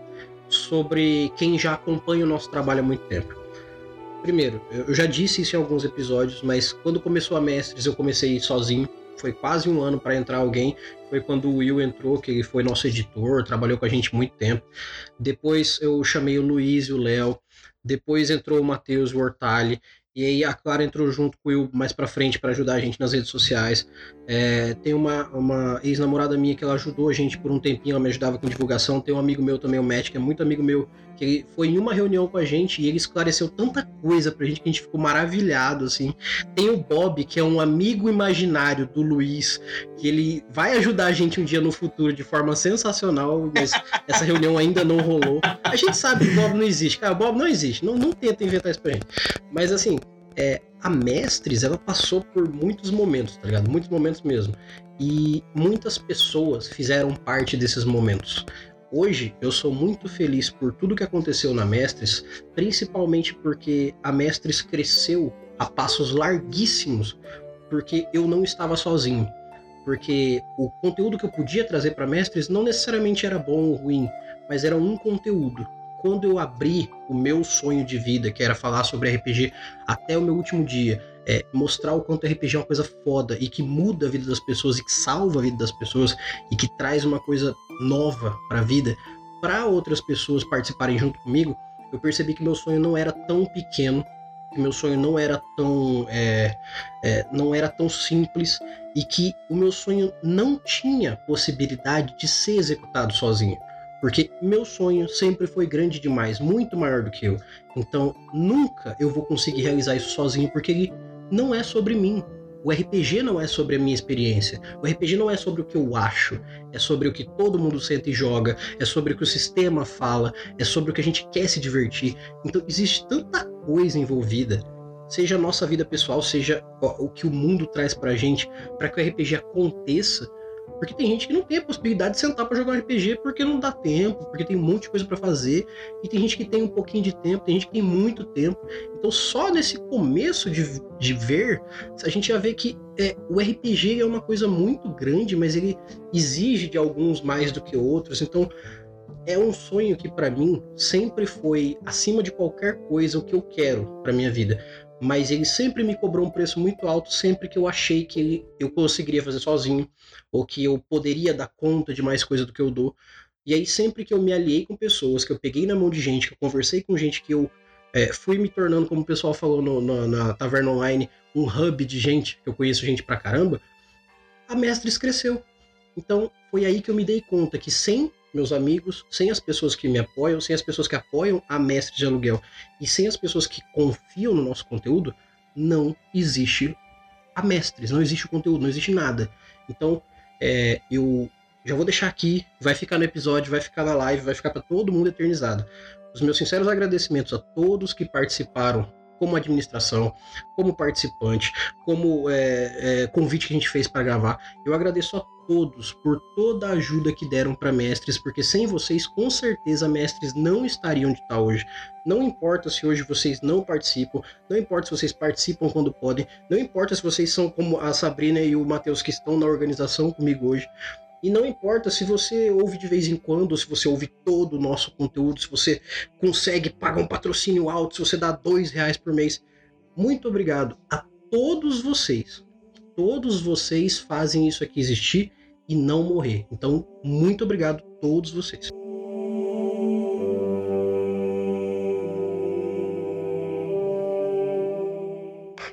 sobre quem já acompanha o nosso trabalho há muito tempo. Primeiro, eu já disse isso em alguns episódios, mas quando começou a Mestres eu comecei sozinho. Foi quase um ano para entrar alguém. Foi quando o Will entrou, que ele foi nosso editor, trabalhou com a gente muito tempo. Depois eu chamei o Luiz e o Léo. Depois entrou o Matheus Hortali. E aí a Clara entrou junto com o Will mais pra frente para ajudar a gente nas redes sociais. É, tem uma, uma ex-namorada minha que ela ajudou a gente por um tempinho, ela me ajudava com divulgação. Tem um amigo meu também, o Matt, que é muito amigo meu, que ele foi em uma reunião com a gente e ele esclareceu tanta coisa pra gente que a gente ficou maravilhado, assim. Tem o Bob, que é um amigo imaginário do Luiz, que ele vai ajudar a gente um dia no futuro de forma sensacional, mas essa reunião ainda não rolou. A gente sabe que o Bob não existe. Cara, o Bob não existe. Não, não tenta inventar isso pra gente. Mas assim, é, a Mestres, ela passou por muitos momentos, tá ligado? Muitos momentos mesmo. E muitas pessoas fizeram parte desses momentos. Hoje eu sou muito feliz por tudo que aconteceu na Mestres, principalmente porque a Mestres cresceu a passos larguíssimos, porque eu não estava sozinho. Porque o conteúdo que eu podia trazer para Mestres não necessariamente era bom ou ruim, mas era um conteúdo quando eu abri o meu sonho de vida, que era falar sobre RPG até o meu último dia, é, mostrar o quanto RPG é uma coisa foda e que muda a vida das pessoas e que salva a vida das pessoas e que traz uma coisa nova para a vida, para outras pessoas participarem junto comigo, eu percebi que meu sonho não era tão pequeno, que meu sonho não era tão é, é, não era tão simples e que o meu sonho não tinha possibilidade de ser executado sozinho. Porque meu sonho sempre foi grande demais, muito maior do que eu. Então nunca eu vou conseguir realizar isso sozinho, porque ele não é sobre mim. O RPG não é sobre a minha experiência. O RPG não é sobre o que eu acho. É sobre o que todo mundo sente e joga. É sobre o que o sistema fala. É sobre o que a gente quer se divertir. Então existe tanta coisa envolvida. Seja a nossa vida pessoal, seja o que o mundo traz pra gente, para que o RPG aconteça porque tem gente que não tem a possibilidade de sentar para jogar um RPG porque não dá tempo, porque tem um monte de coisa para fazer, e tem gente que tem um pouquinho de tempo, tem gente que tem muito tempo. Então, só nesse começo de, de ver, a gente já vê que é, o RPG é uma coisa muito grande, mas ele exige de alguns mais do que outros. Então, é um sonho que para mim sempre foi acima de qualquer coisa o que eu quero para minha vida mas ele sempre me cobrou um preço muito alto sempre que eu achei que ele, eu conseguiria fazer sozinho ou que eu poderia dar conta de mais coisa do que eu dou. E aí, sempre que eu me aliei com pessoas, que eu peguei na mão de gente, que eu conversei com gente, que eu é, fui me tornando, como o pessoal falou no, no, na Taverna Online, um hub de gente, que eu conheço gente pra caramba, a Mestres cresceu. Então, foi aí que eu me dei conta que sem meus amigos, sem as pessoas que me apoiam, sem as pessoas que apoiam a Mestre de Aluguel e sem as pessoas que confiam no nosso conteúdo, não existe a Mestres, não existe o conteúdo, não existe nada. Então, é, eu já vou deixar aqui, vai ficar no episódio, vai ficar na live, vai ficar para todo mundo eternizado. Os meus sinceros agradecimentos a todos que participaram como administração, como participante, como é, é, convite que a gente fez para gravar. Eu agradeço a todos por toda a ajuda que deram para mestres, porque sem vocês, com certeza, mestres não estariam onde está hoje. Não importa se hoje vocês não participam, não importa se vocês participam quando podem, não importa se vocês são como a Sabrina e o Matheus que estão na organização comigo hoje. E não importa se você ouve de vez em quando, se você ouve todo o nosso conteúdo, se você consegue pagar um patrocínio alto, se você dá dois reais por mês. Muito obrigado a todos vocês. Todos vocês fazem isso aqui existir e não morrer. Então, muito obrigado a todos vocês.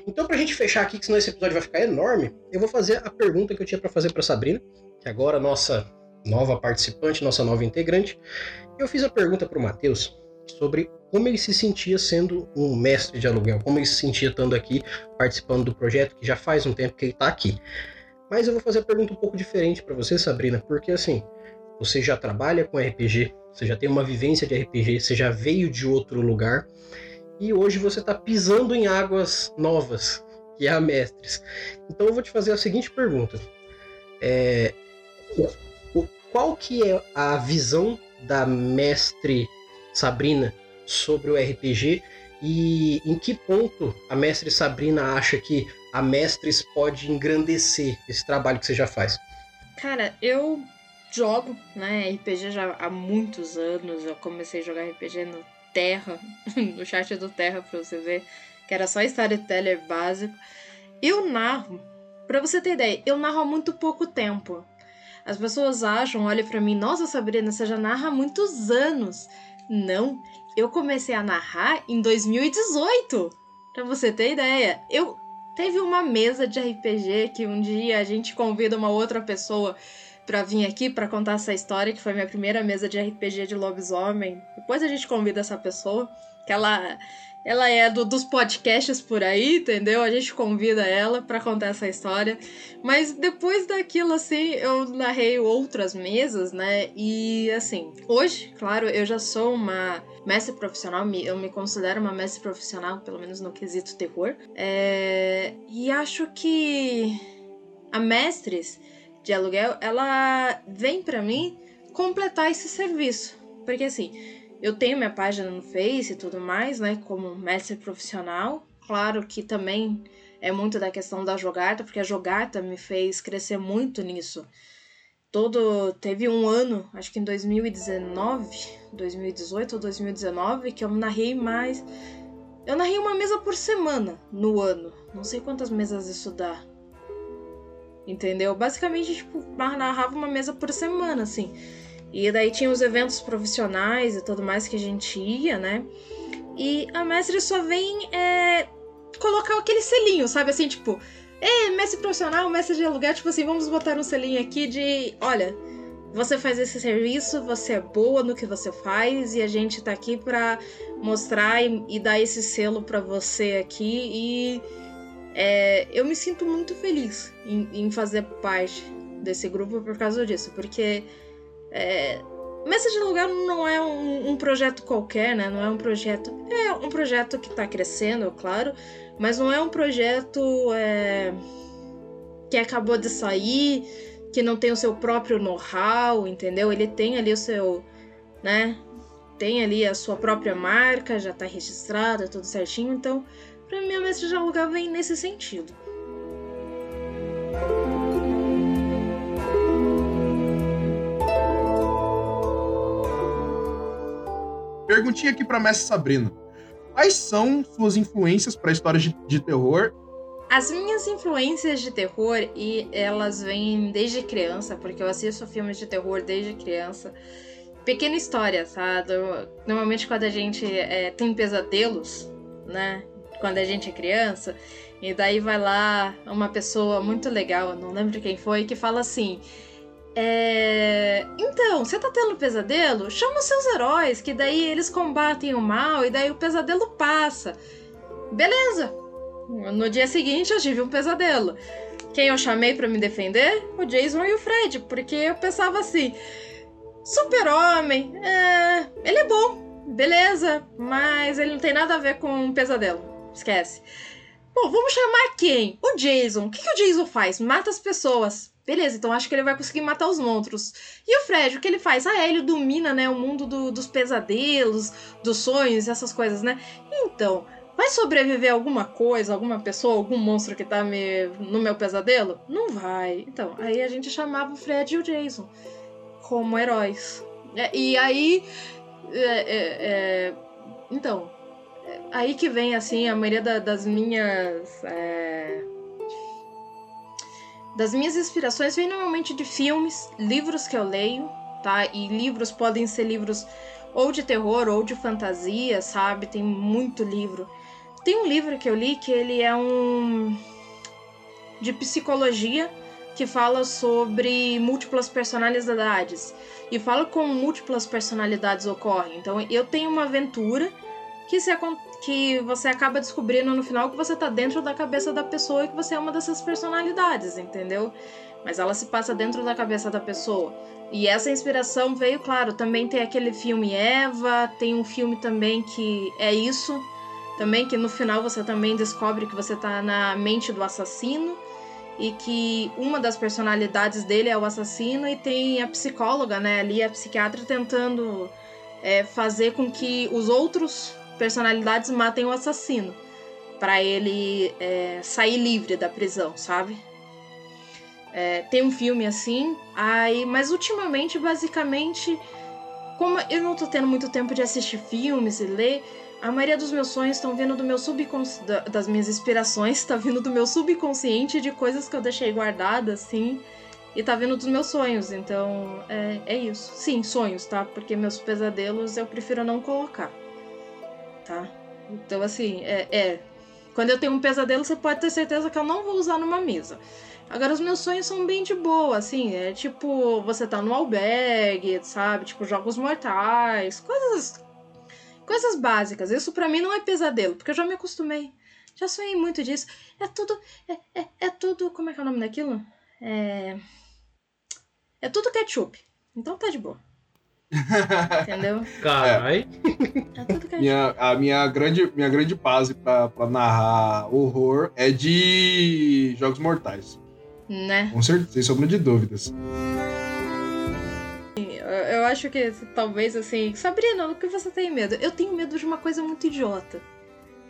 Então, pra gente fechar aqui, que senão esse episódio vai ficar enorme, eu vou fazer a pergunta que eu tinha para fazer para Sabrina, que agora nossa nova participante, nossa nova integrante. Eu fiz a pergunta para o Matheus sobre como ele se sentia sendo um mestre de aluguel, como ele se sentia estando aqui participando do projeto, que já faz um tempo que ele está aqui. Mas eu vou fazer a pergunta um pouco diferente para você, Sabrina, porque assim, você já trabalha com RPG, você já tem uma vivência de RPG, você já veio de outro lugar e hoje você está pisando em águas novas, que é a Mestres. Então eu vou te fazer a seguinte pergunta: é, o, qual que é a visão da mestre Sabrina sobre o RPG e em que ponto a mestre Sabrina acha que a Mestres pode engrandecer esse trabalho que você já faz? Cara, eu jogo, né, RPG já há muitos anos. Eu comecei a jogar RPG no Terra, no chat do Terra pra você ver, que era só storyteller básico. Eu narro, pra você ter ideia, eu narro há muito pouco tempo. As pessoas acham, olham para mim, nossa Sabrina, você já narra há muitos anos. Não, eu comecei a narrar em 2018. Pra você ter ideia, eu teve uma mesa de RPG que um dia a gente convida uma outra pessoa para vir aqui para contar essa história, que foi minha primeira mesa de RPG de lobisomem. Depois a gente convida essa pessoa, que ela ela é do, dos podcasts por aí, entendeu? A gente convida ela para contar essa história. Mas depois daquilo, assim, eu narrei outras mesas, né? E assim, hoje, claro, eu já sou uma mestre profissional, eu me considero uma mestre profissional, pelo menos no quesito terror. É... E acho que a Mestres de Aluguel, ela vem para mim completar esse serviço. Porque assim, eu tenho minha página no Face e tudo mais, né? Como mestre profissional. Claro que também é muito da questão da jogata, porque a jogata me fez crescer muito nisso. Todo teve um ano, acho que em 2019, 2018 ou 2019, que eu narrei mais. Eu narrei uma mesa por semana no ano. Não sei quantas mesas isso dá. Entendeu? Basicamente, tipo, narrava uma mesa por semana, assim. E daí tinha os eventos profissionais e tudo mais que a gente ia, né? E a mestre só vem é, colocar aquele selinho, sabe? Assim, tipo, é, mestre profissional, mestre de aluguel, tipo assim, vamos botar um selinho aqui de, olha, você faz esse serviço, você é boa no que você faz e a gente tá aqui pra mostrar e, e dar esse selo pra você aqui e é, eu me sinto muito feliz em, em fazer parte desse grupo por causa disso, porque é, de Aluguel não é um, um, projeto qualquer, né? Não é um projeto. É um projeto que está crescendo, claro, mas não é um projeto é, que acabou de sair, que não tem o seu próprio know-how, entendeu? Ele tem ali o seu. né? Tem ali a sua própria marca, já está registrada, tudo certinho. Então, para mim, a Mestre de Aluguel vem nesse sentido. Perguntinha aqui pra Mestre Sabrina. Quais são suas influências para histórias de, de terror as minhas influências de terror, e elas vêm desde criança, porque eu assisto filmes de terror desde criança. pequena história, sabe? Normalmente quando a gente é, tem pesadelos, né? Quando a gente é criança, e daí vai lá uma pessoa muito legal, não lembro quem foi, que fala assim. É... Então, você tá tendo pesadelo? Chama os seus heróis, que daí eles combatem o mal e daí o pesadelo passa. Beleza. No dia seguinte eu tive um pesadelo. Quem eu chamei para me defender? O Jason e o Fred, porque eu pensava assim: Super-Homem, é... ele é bom, beleza, mas ele não tem nada a ver com um pesadelo. Esquece. Bom, vamos chamar quem? O Jason. O que, que o Jason faz? Mata as pessoas. Beleza, então acho que ele vai conseguir matar os monstros. E o Fred, o que ele faz? Ah, ele domina, né, o mundo do, dos pesadelos, dos sonhos, essas coisas, né? Então, vai sobreviver alguma coisa, alguma pessoa, algum monstro que tá me, no meu pesadelo? Não vai. Então, aí a gente chamava o Fred e o Jason como heróis. É, e aí. É, é, é então, é aí que vem, assim, a maioria da, das minhas é, das minhas inspirações vem normalmente de filmes, livros que eu leio, tá? E livros podem ser livros ou de terror ou de fantasia, sabe? Tem muito livro. Tem um livro que eu li que ele é um de psicologia que fala sobre múltiplas personalidades e fala como múltiplas personalidades ocorrem. Então eu tenho uma aventura que se, que você acaba descobrindo no final que você tá dentro da cabeça da pessoa e que você é uma dessas personalidades, entendeu? Mas ela se passa dentro da cabeça da pessoa. E essa inspiração veio, claro, também tem aquele filme Eva, tem um filme também que é isso, também que no final você também descobre que você tá na mente do assassino e que uma das personalidades dele é o assassino e tem a psicóloga, né, ali a psiquiatra tentando é, fazer com que os outros personalidades matem o assassino para ele é, sair livre da prisão, sabe? É, tem um filme assim, aí, mas ultimamente, basicamente, como eu não tô tendo muito tempo de assistir filmes e ler, a maioria dos meus sonhos estão vindo do meu subconsciente, das minhas inspirações, está vindo do meu subconsciente de coisas que eu deixei guardadas, assim, e tá vindo dos meus sonhos. Então, é, é isso. Sim, sonhos, tá? Porque meus pesadelos eu prefiro não colocar tá? Então, assim, é, é, Quando eu tenho um pesadelo, você pode ter certeza que eu não vou usar numa mesa. Agora, os meus sonhos são bem de boa, assim, é tipo, você tá no albergue, sabe? Tipo, jogos mortais, coisas. Coisas básicas. Isso para mim não é pesadelo, porque eu já me acostumei. Já sonhei muito disso. É tudo. É, é, é tudo. Como é que é o nome daquilo? É. É tudo ketchup. Então tá de boa. Entendeu? Carai. É. minha, a minha grande, minha grande base pra, pra narrar horror é de Jogos Mortais. Né? Com certeza, sem sombra de dúvidas. Eu acho que talvez assim. Sabrina, o que você tem medo? Eu tenho medo de uma coisa muito idiota.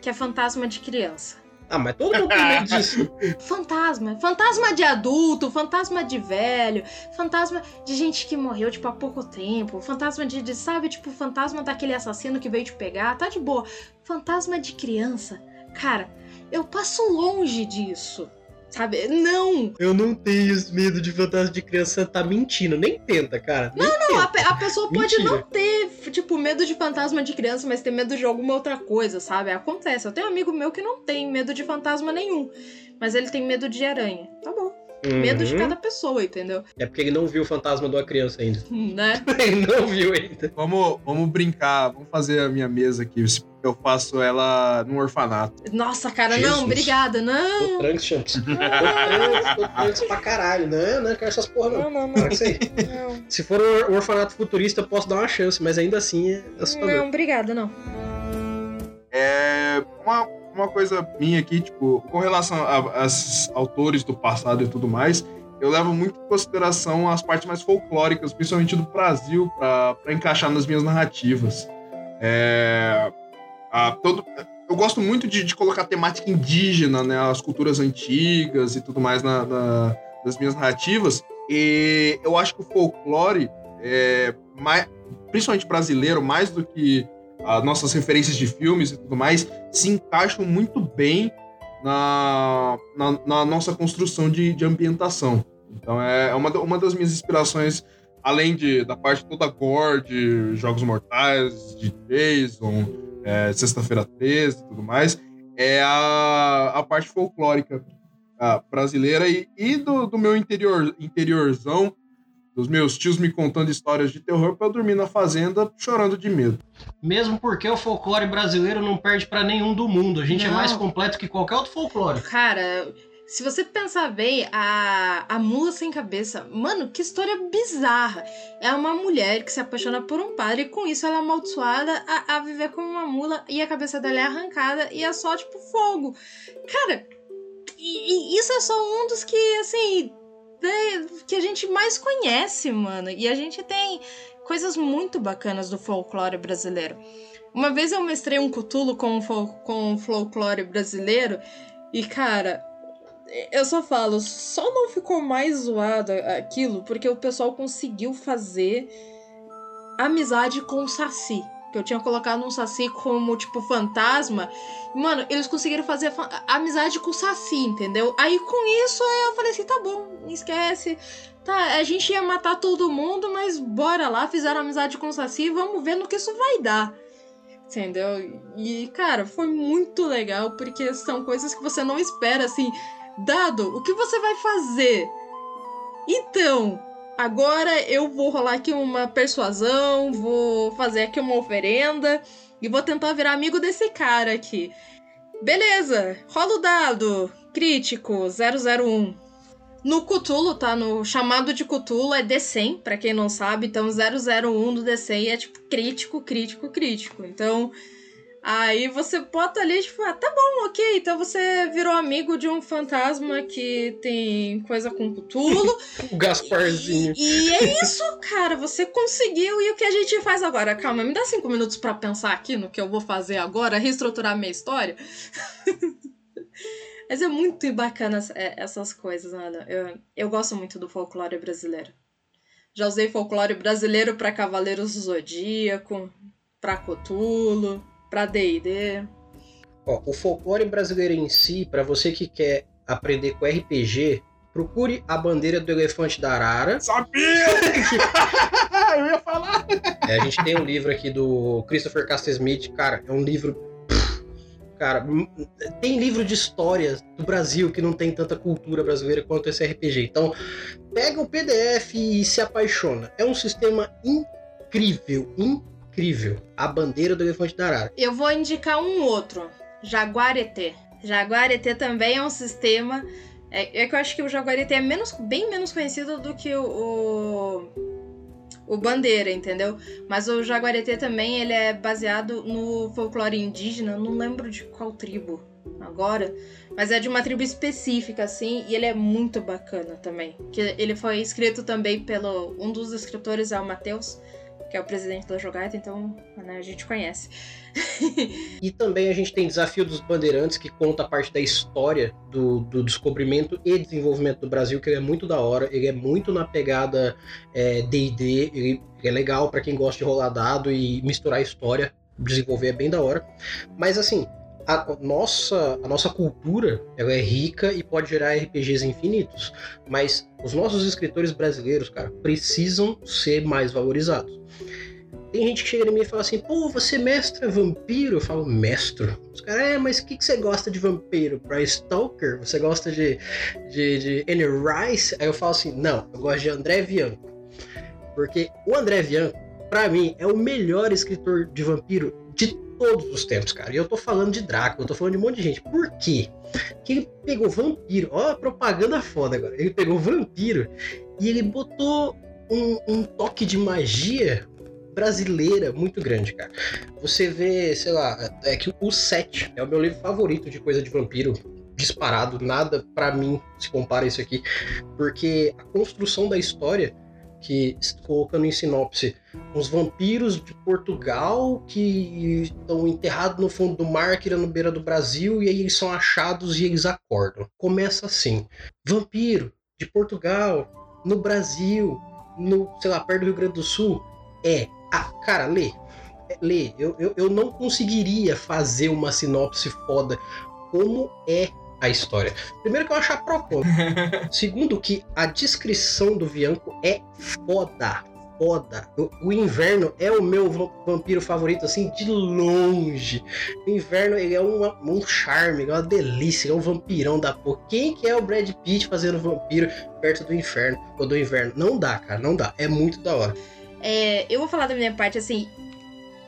Que é fantasma de criança. Ah, mas todo mundo tem medo disso. fantasma. Fantasma de adulto, fantasma de velho, fantasma de gente que morreu, tipo, há pouco tempo. Fantasma de, de sabe, tipo, fantasma daquele assassino que veio te pegar. Tá de boa. Fantasma de criança. Cara, eu passo longe disso. Sabe? Não! Eu não tenho medo de fantasma de criança, tá mentindo. Nem tenta, cara. Nem não, não, a, a, pessoa pode não ter, tipo, medo de fantasma de criança, mas ter medo de alguma outra coisa, sabe? Acontece. Eu tenho um amigo meu que não tem medo de fantasma nenhum, mas ele tem medo de aranha. Tá bom. Uhum. Medo de cada pessoa, entendeu? É porque ele não viu o fantasma de uma criança ainda. Né? ele não viu ainda. Vamos, vamos brincar, vamos fazer a minha mesa aqui. Eu faço ela num orfanato. Nossa, cara, Jesus. não, obrigada, não. Tô tranks, Champs. Tô tranks, tô tranks pra caralho. Não, não quero essas porra, não. Não, não, não. não. Se for um orfanato futurista, eu posso dar uma chance, mas ainda assim é assustador. Não, obrigada, não. É. Uma uma coisa minha aqui, tipo, com relação a, esses autores do passado e tudo mais, eu levo muito em consideração as partes mais folclóricas, principalmente do Brasil, para encaixar nas minhas narrativas. É, a, todo, eu gosto muito de, de, colocar temática indígena, né, as culturas antigas e tudo mais na, na, nas minhas narrativas. E eu acho que o folclore, é, mais, principalmente brasileiro, mais do que as nossas referências de filmes e tudo mais, se encaixam muito bem na, na, na nossa construção de, de, ambientação. Então é, é uma, uma das minhas inspirações além de, da parte toda core de Jogos Mortais, de Jason, é, Sexta-feira 13 e tudo mais, é a, a parte folclórica a, brasileira e, e do, do, meu interior, interiorzão, dos meus tios me contando histórias de terror para eu dormir na fazenda chorando de medo. Mesmo porque o folclore brasileiro não perde para nenhum do mundo. A gente não. é mais completo que qualquer outro folclore. Cara, se você pensar bem, a, a mula sem cabeça, mano, que história bizarra. É uma mulher que se apaixona por um padre e com isso ela é amaldiçoada a, a viver como uma mula e a cabeça dela é arrancada e é só, tipo, fogo. Cara, e, e isso é só um dos que, assim, né, que a gente mais conhece, mano. E a gente tem coisas muito bacanas do folclore brasileiro. Uma vez eu mestrei um cutulo com, com o folclore brasileiro e, cara, eu só falo, só não ficou mais zoado aquilo porque o pessoal conseguiu fazer amizade com o Saci. Que eu tinha colocado um Saci como, tipo, fantasma. Mano, eles conseguiram fazer amizade com o Saci, entendeu? Aí com isso eu falei assim: tá bom, esquece. Tá, a gente ia matar todo mundo, mas bora lá, fizeram amizade com o Saci, vamos ver no que isso vai dar. Entendeu? E, cara, foi muito legal, porque são coisas que você não espera, assim. Dado, o que você vai fazer? Então, agora eu vou rolar aqui uma persuasão, vou fazer aqui uma oferenda e vou tentar virar amigo desse cara aqui. Beleza, rola o dado. Crítico 001. No Cutulo, tá? No chamado de Cutulo é D100, pra quem não sabe. Então 001 do D100 é tipo crítico, crítico, crítico. Então Aí você bota ali, tipo, ah, tá bom, ok. Então você virou amigo de um fantasma que tem coisa com Cthulhu. o Gasparzinho. E, e, é isso, cara. Você conseguiu. E o que a gente faz agora? Calma, me dá cinco minutos para pensar aqui no que eu vou fazer agora, reestruturar minha história. Mas é muito bacana é, essas coisas, mano. Eu, eu gosto muito do folclore brasileiro. Já usei folclore brasileiro para Cavaleiros do Zodíaco, pra Cthulhu para D&D. o folclore brasileiro em si, para você que quer aprender com RPG, procure a bandeira do elefante da Arara. Sabia! Eu ia falar! É, a gente tem um livro aqui do Christopher Castesmith, cara, é um livro cara, tem livro de história do Brasil que não tem tanta cultura brasileira quanto esse RPG. Então, pega o PDF e se apaixona. É um sistema incrível, incrível incrível. A bandeira do elefante da Arara. Eu vou indicar um outro. Jaguareté. Jaguareté também é um sistema. É, é, que eu acho que o Jaguareté é menos, bem menos conhecido do que o, o o Bandeira, entendeu? Mas o Jaguareté também ele é baseado no folclore indígena, não lembro de qual tribo agora, mas é de uma tribo específica assim, e ele é muito bacana também. Que ele foi escrito também pelo um dos escritores é o Matheus, que é o presidente da jogada, então né, a gente conhece. e também a gente tem Desafio dos Bandeirantes, que conta a parte da história do, do descobrimento e desenvolvimento do Brasil, que ele é muito da hora, ele é muito na pegada DD, é, ele é legal para quem gosta de rolar dado e misturar história, desenvolver é bem da hora. Mas assim, a nossa, a nossa cultura ela é rica e pode gerar RPGs infinitos, mas os nossos escritores brasileiros, cara, precisam ser mais valorizados. Tem gente que chega em mim e fala assim, pô, você mestra vampiro? Eu falo, mestro. Os caras, é, mas o que, que você gosta de vampiro? Pra Stalker? Você gosta de, de, de Anne Rice? Aí eu falo assim, não, eu gosto de André Bianco. Porque o André Bianco, pra mim, é o melhor escritor de vampiro de todos os tempos, cara. E eu tô falando de Drácula, eu tô falando de um monte de gente. Por quê? Que ele pegou vampiro, ó, propaganda foda agora. Ele pegou vampiro e ele botou um, um toque de magia brasileira muito grande, cara. Você vê, sei lá, é que o 7 é o meu livro favorito de coisa de vampiro. Disparado, nada para mim se compara a isso aqui, porque a construção da história que colocando em sinopse uns vampiros de Portugal que estão enterrados no fundo do mar, que no beira do Brasil, e aí eles são achados e eles acordam. Começa assim: vampiro de Portugal, no Brasil, no, sei lá, perto do Rio Grande do Sul. É, ah, cara, lê. Lê. Eu, eu, eu não conseguiria fazer uma sinopse foda como é a história. Primeiro que eu acho a proposta. Segundo que a descrição do Bianco é foda. foda. O, o, inverno é o meu vampiro favorito, assim, de longe. O inverno ele é uma, um charme, é uma delícia, é um vampirão da porra. Quem que é o Brad Pitt fazendo vampiro perto do inferno ou do inverno? Não dá, cara, não dá. É muito da hora. É, eu vou falar da minha parte assim.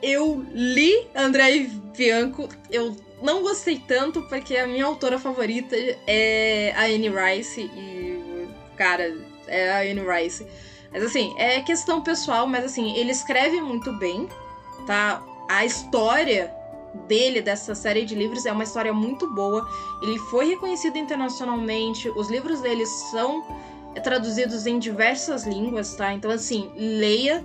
Eu li André Bianco, eu não gostei tanto porque a minha autora favorita é a Anne Rice e, cara, é a Anne Rice. Mas assim, é questão pessoal, mas assim, ele escreve muito bem, tá? A história dele, dessa série de livros, é uma história muito boa. Ele foi reconhecido internacionalmente, os livros dele são traduzidos em diversas línguas, tá? Então, assim, leia.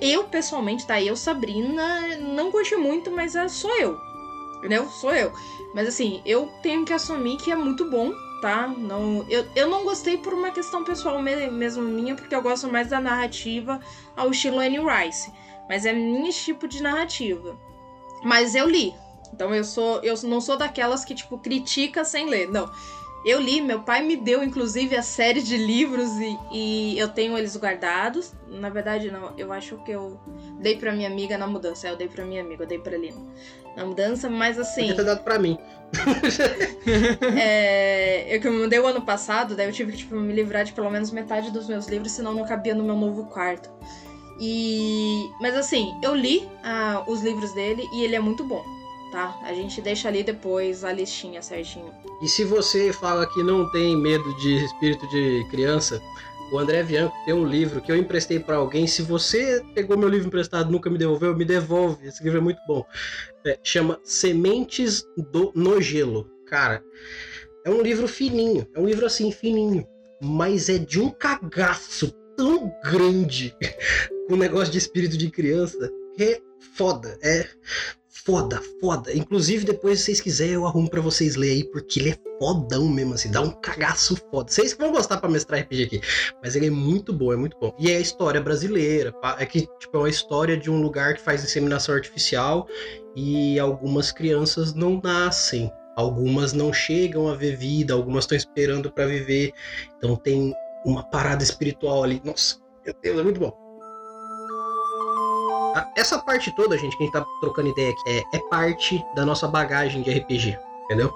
Eu, pessoalmente, tá? Eu, Sabrina, não curti muito, mas é só eu. Entendeu? Sou eu. Mas, assim, eu tenho que assumir que é muito bom, tá? Não, eu, eu não gostei por uma questão pessoal mesmo minha, porque eu gosto mais da narrativa ao estilo Anne Rice. Mas é minha tipo de narrativa. Mas eu li. Então eu sou eu não sou daquelas que tipo critica sem ler. Não. Eu li, meu pai me deu inclusive a série de livros e, e eu tenho eles guardados. Na verdade, não, eu acho que eu dei pra minha amiga na mudança. Eu dei pra minha amiga, eu dei pra Lina na mudança, mas assim. Podia ter dado pra mim. é, eu que me mudei o ano passado, daí eu tive que tipo, me livrar de pelo menos metade dos meus livros, senão não cabia no meu novo quarto. E. Mas assim, eu li ah, os livros dele e ele é muito bom tá? A gente deixa ali depois a listinha certinho. E se você fala que não tem medo de espírito de criança, o André Bianco tem um livro que eu emprestei para alguém. Se você pegou meu livro emprestado nunca me devolveu, me devolve. Esse livro é muito bom. É, chama Sementes do no Gelo. Cara, é um livro fininho. É um livro assim, fininho. Mas é de um cagaço tão grande com o negócio de espírito de criança que é foda. É foda, foda. Inclusive, depois, se vocês quiserem, eu arrumo para vocês lerem aí, porque ele é fodão mesmo, assim, dá um cagaço foda. Vocês vão gostar pra mestrar RPG aqui. Mas ele é muito bom, é muito bom. E é a história brasileira. É que, tipo, é uma história de um lugar que faz inseminação artificial e algumas crianças não nascem. Algumas não chegam a ver vida, algumas estão esperando para viver. Então tem uma parada espiritual ali. Nossa, meu Deus, é muito bom. Essa parte toda, gente, que a gente tá trocando ideia aqui, é, é parte da nossa bagagem de RPG, entendeu?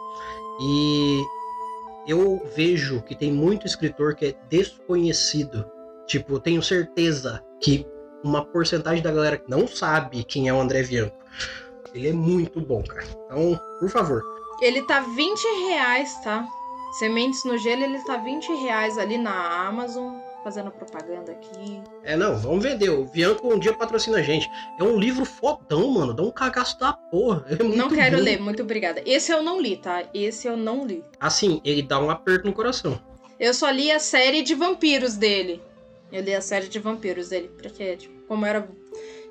E eu vejo que tem muito escritor que é desconhecido. Tipo, eu tenho certeza que uma porcentagem da galera não sabe quem é o André Bianco. Ele é muito bom, cara. Então, por favor. Ele tá 20 reais, tá? Sementes no gelo, ele tá 20 reais ali na Amazon fazendo propaganda aqui. É, não, vamos vender. O Bianco um dia patrocina a gente. É um livro fodão, mano. Dá um cagaço da porra. É não quero bom. ler, muito obrigada. Esse eu não li, tá? Esse eu não li. Assim, ele dá um aperto no coração. Eu só li a série de vampiros dele. Eu li a série de vampiros dele. Porque, tipo, como era.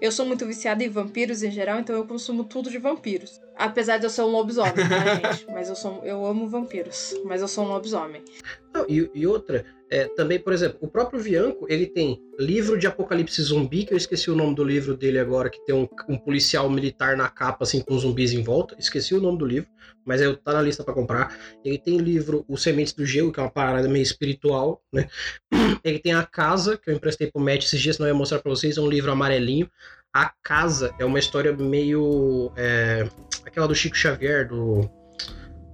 Eu sou muito viciada em vampiros em geral, então eu consumo tudo de vampiros. Apesar de eu ser um lobisomem, tá, gente? Mas eu sou. Eu amo vampiros. Mas eu sou um lobisomem. Não, e, e outra, é, também, por exemplo, o próprio Vianco, ele tem livro de apocalipse zumbi, que eu esqueci o nome do livro dele agora, que tem um, um policial militar na capa, assim, com zumbis em volta. Esqueci o nome do livro, mas é, tá na lista para comprar. Ele tem livro O Sementes do Gelo, que é uma parada meio espiritual, né? Ele tem A Casa, que eu emprestei pro Matt esses dias, senão eu ia mostrar pra vocês, é um livro amarelinho. A Casa é uma história meio. É, aquela do Chico Xavier, do.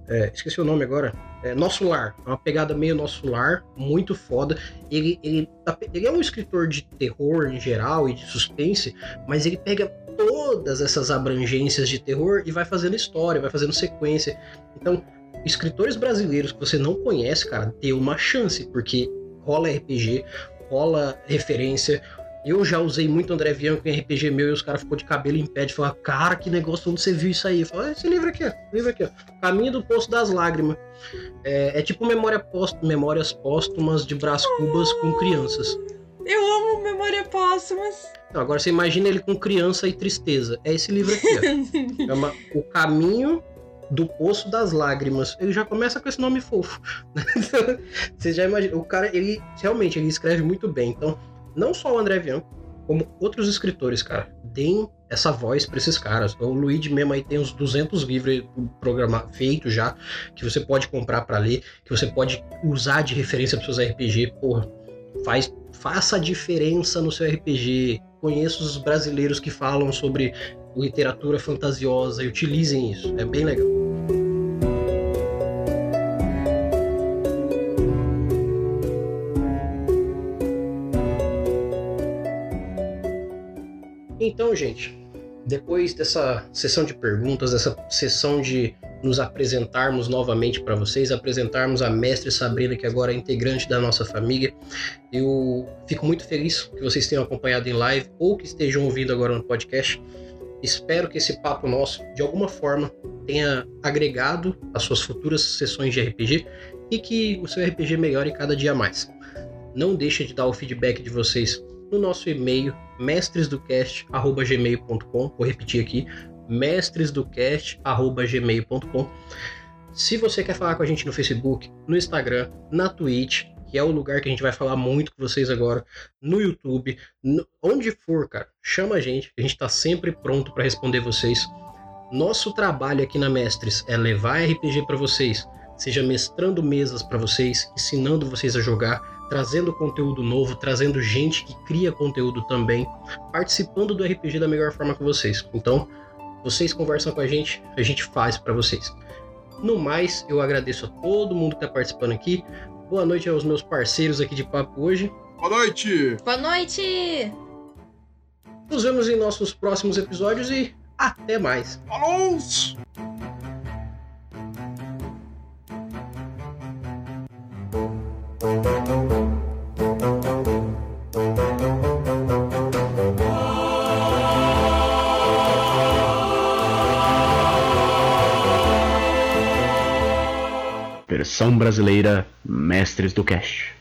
É, esqueci o nome agora é, Nosso Lar. É uma pegada meio Nosso Lar, muito foda. Ele, ele, tá ele é um escritor de terror em geral e de suspense, mas ele pega todas essas abrangências de terror e vai fazendo história, vai fazendo sequência. Então, escritores brasileiros que você não conhece, cara, dê uma chance, porque rola RPG, rola referência, eu já usei muito André Bianco em RPG meu e os caras ficou de cabelo em pé de falar, cara, que negócio, onde você viu isso aí? Eu falei, esse livro aqui, ó, livro aqui, ó. Caminho do Poço das Lágrimas. É, é tipo memória post, memórias póstumas de Brás Cubas com crianças. Eu amo Memória Póstumas. Então, agora você imagina ele com criança e tristeza. É esse livro aqui, ó. Chama O Caminho do Poço das Lágrimas. Ele já começa com esse nome fofo. você já imagina. O cara, ele realmente ele escreve muito bem. Então, não só o André Bianco, como outros escritores, cara. Deem essa voz para esses caras. O Luigi mesmo aí tem uns 200 livros programa feitos já, que você pode comprar para ler, que você pode usar de referência para seus RPG. Porra, faz faça a diferença no seu RPG. Conheça os brasileiros que falam sobre literatura fantasiosa e utilizem isso. É bem legal. Então, gente, depois dessa sessão de perguntas, dessa sessão de nos apresentarmos novamente para vocês, apresentarmos a mestre Sabrina, que agora é integrante da nossa família. Eu fico muito feliz que vocês tenham acompanhado em live ou que estejam ouvindo agora no podcast. Espero que esse papo nosso, de alguma forma, tenha agregado às suas futuras sessões de RPG e que o seu RPG melhore cada dia mais. Não deixe de dar o feedback de vocês no nosso e-mail mestresdocast@gmail.com. Vou repetir aqui, mestresdocast@gmail.com. Se você quer falar com a gente no Facebook, no Instagram, na Twitch, que é o lugar que a gente vai falar muito com vocês agora, no YouTube, no, onde for, cara, chama a gente, a gente está sempre pronto para responder vocês. Nosso trabalho aqui na Mestres é levar RPG para vocês, seja mestrando mesas para vocês, ensinando vocês a jogar, trazendo conteúdo novo, trazendo gente que cria conteúdo também, participando do RPG da melhor forma com vocês. Então, vocês conversam com a gente, a gente faz para vocês. No mais, eu agradeço a todo mundo que está participando aqui. Boa noite aos meus parceiros aqui de papo hoje. Boa noite! Boa noite! Nos vemos em nossos próximos episódios e até mais. Falou! Versão brasileira Mestres do Cast.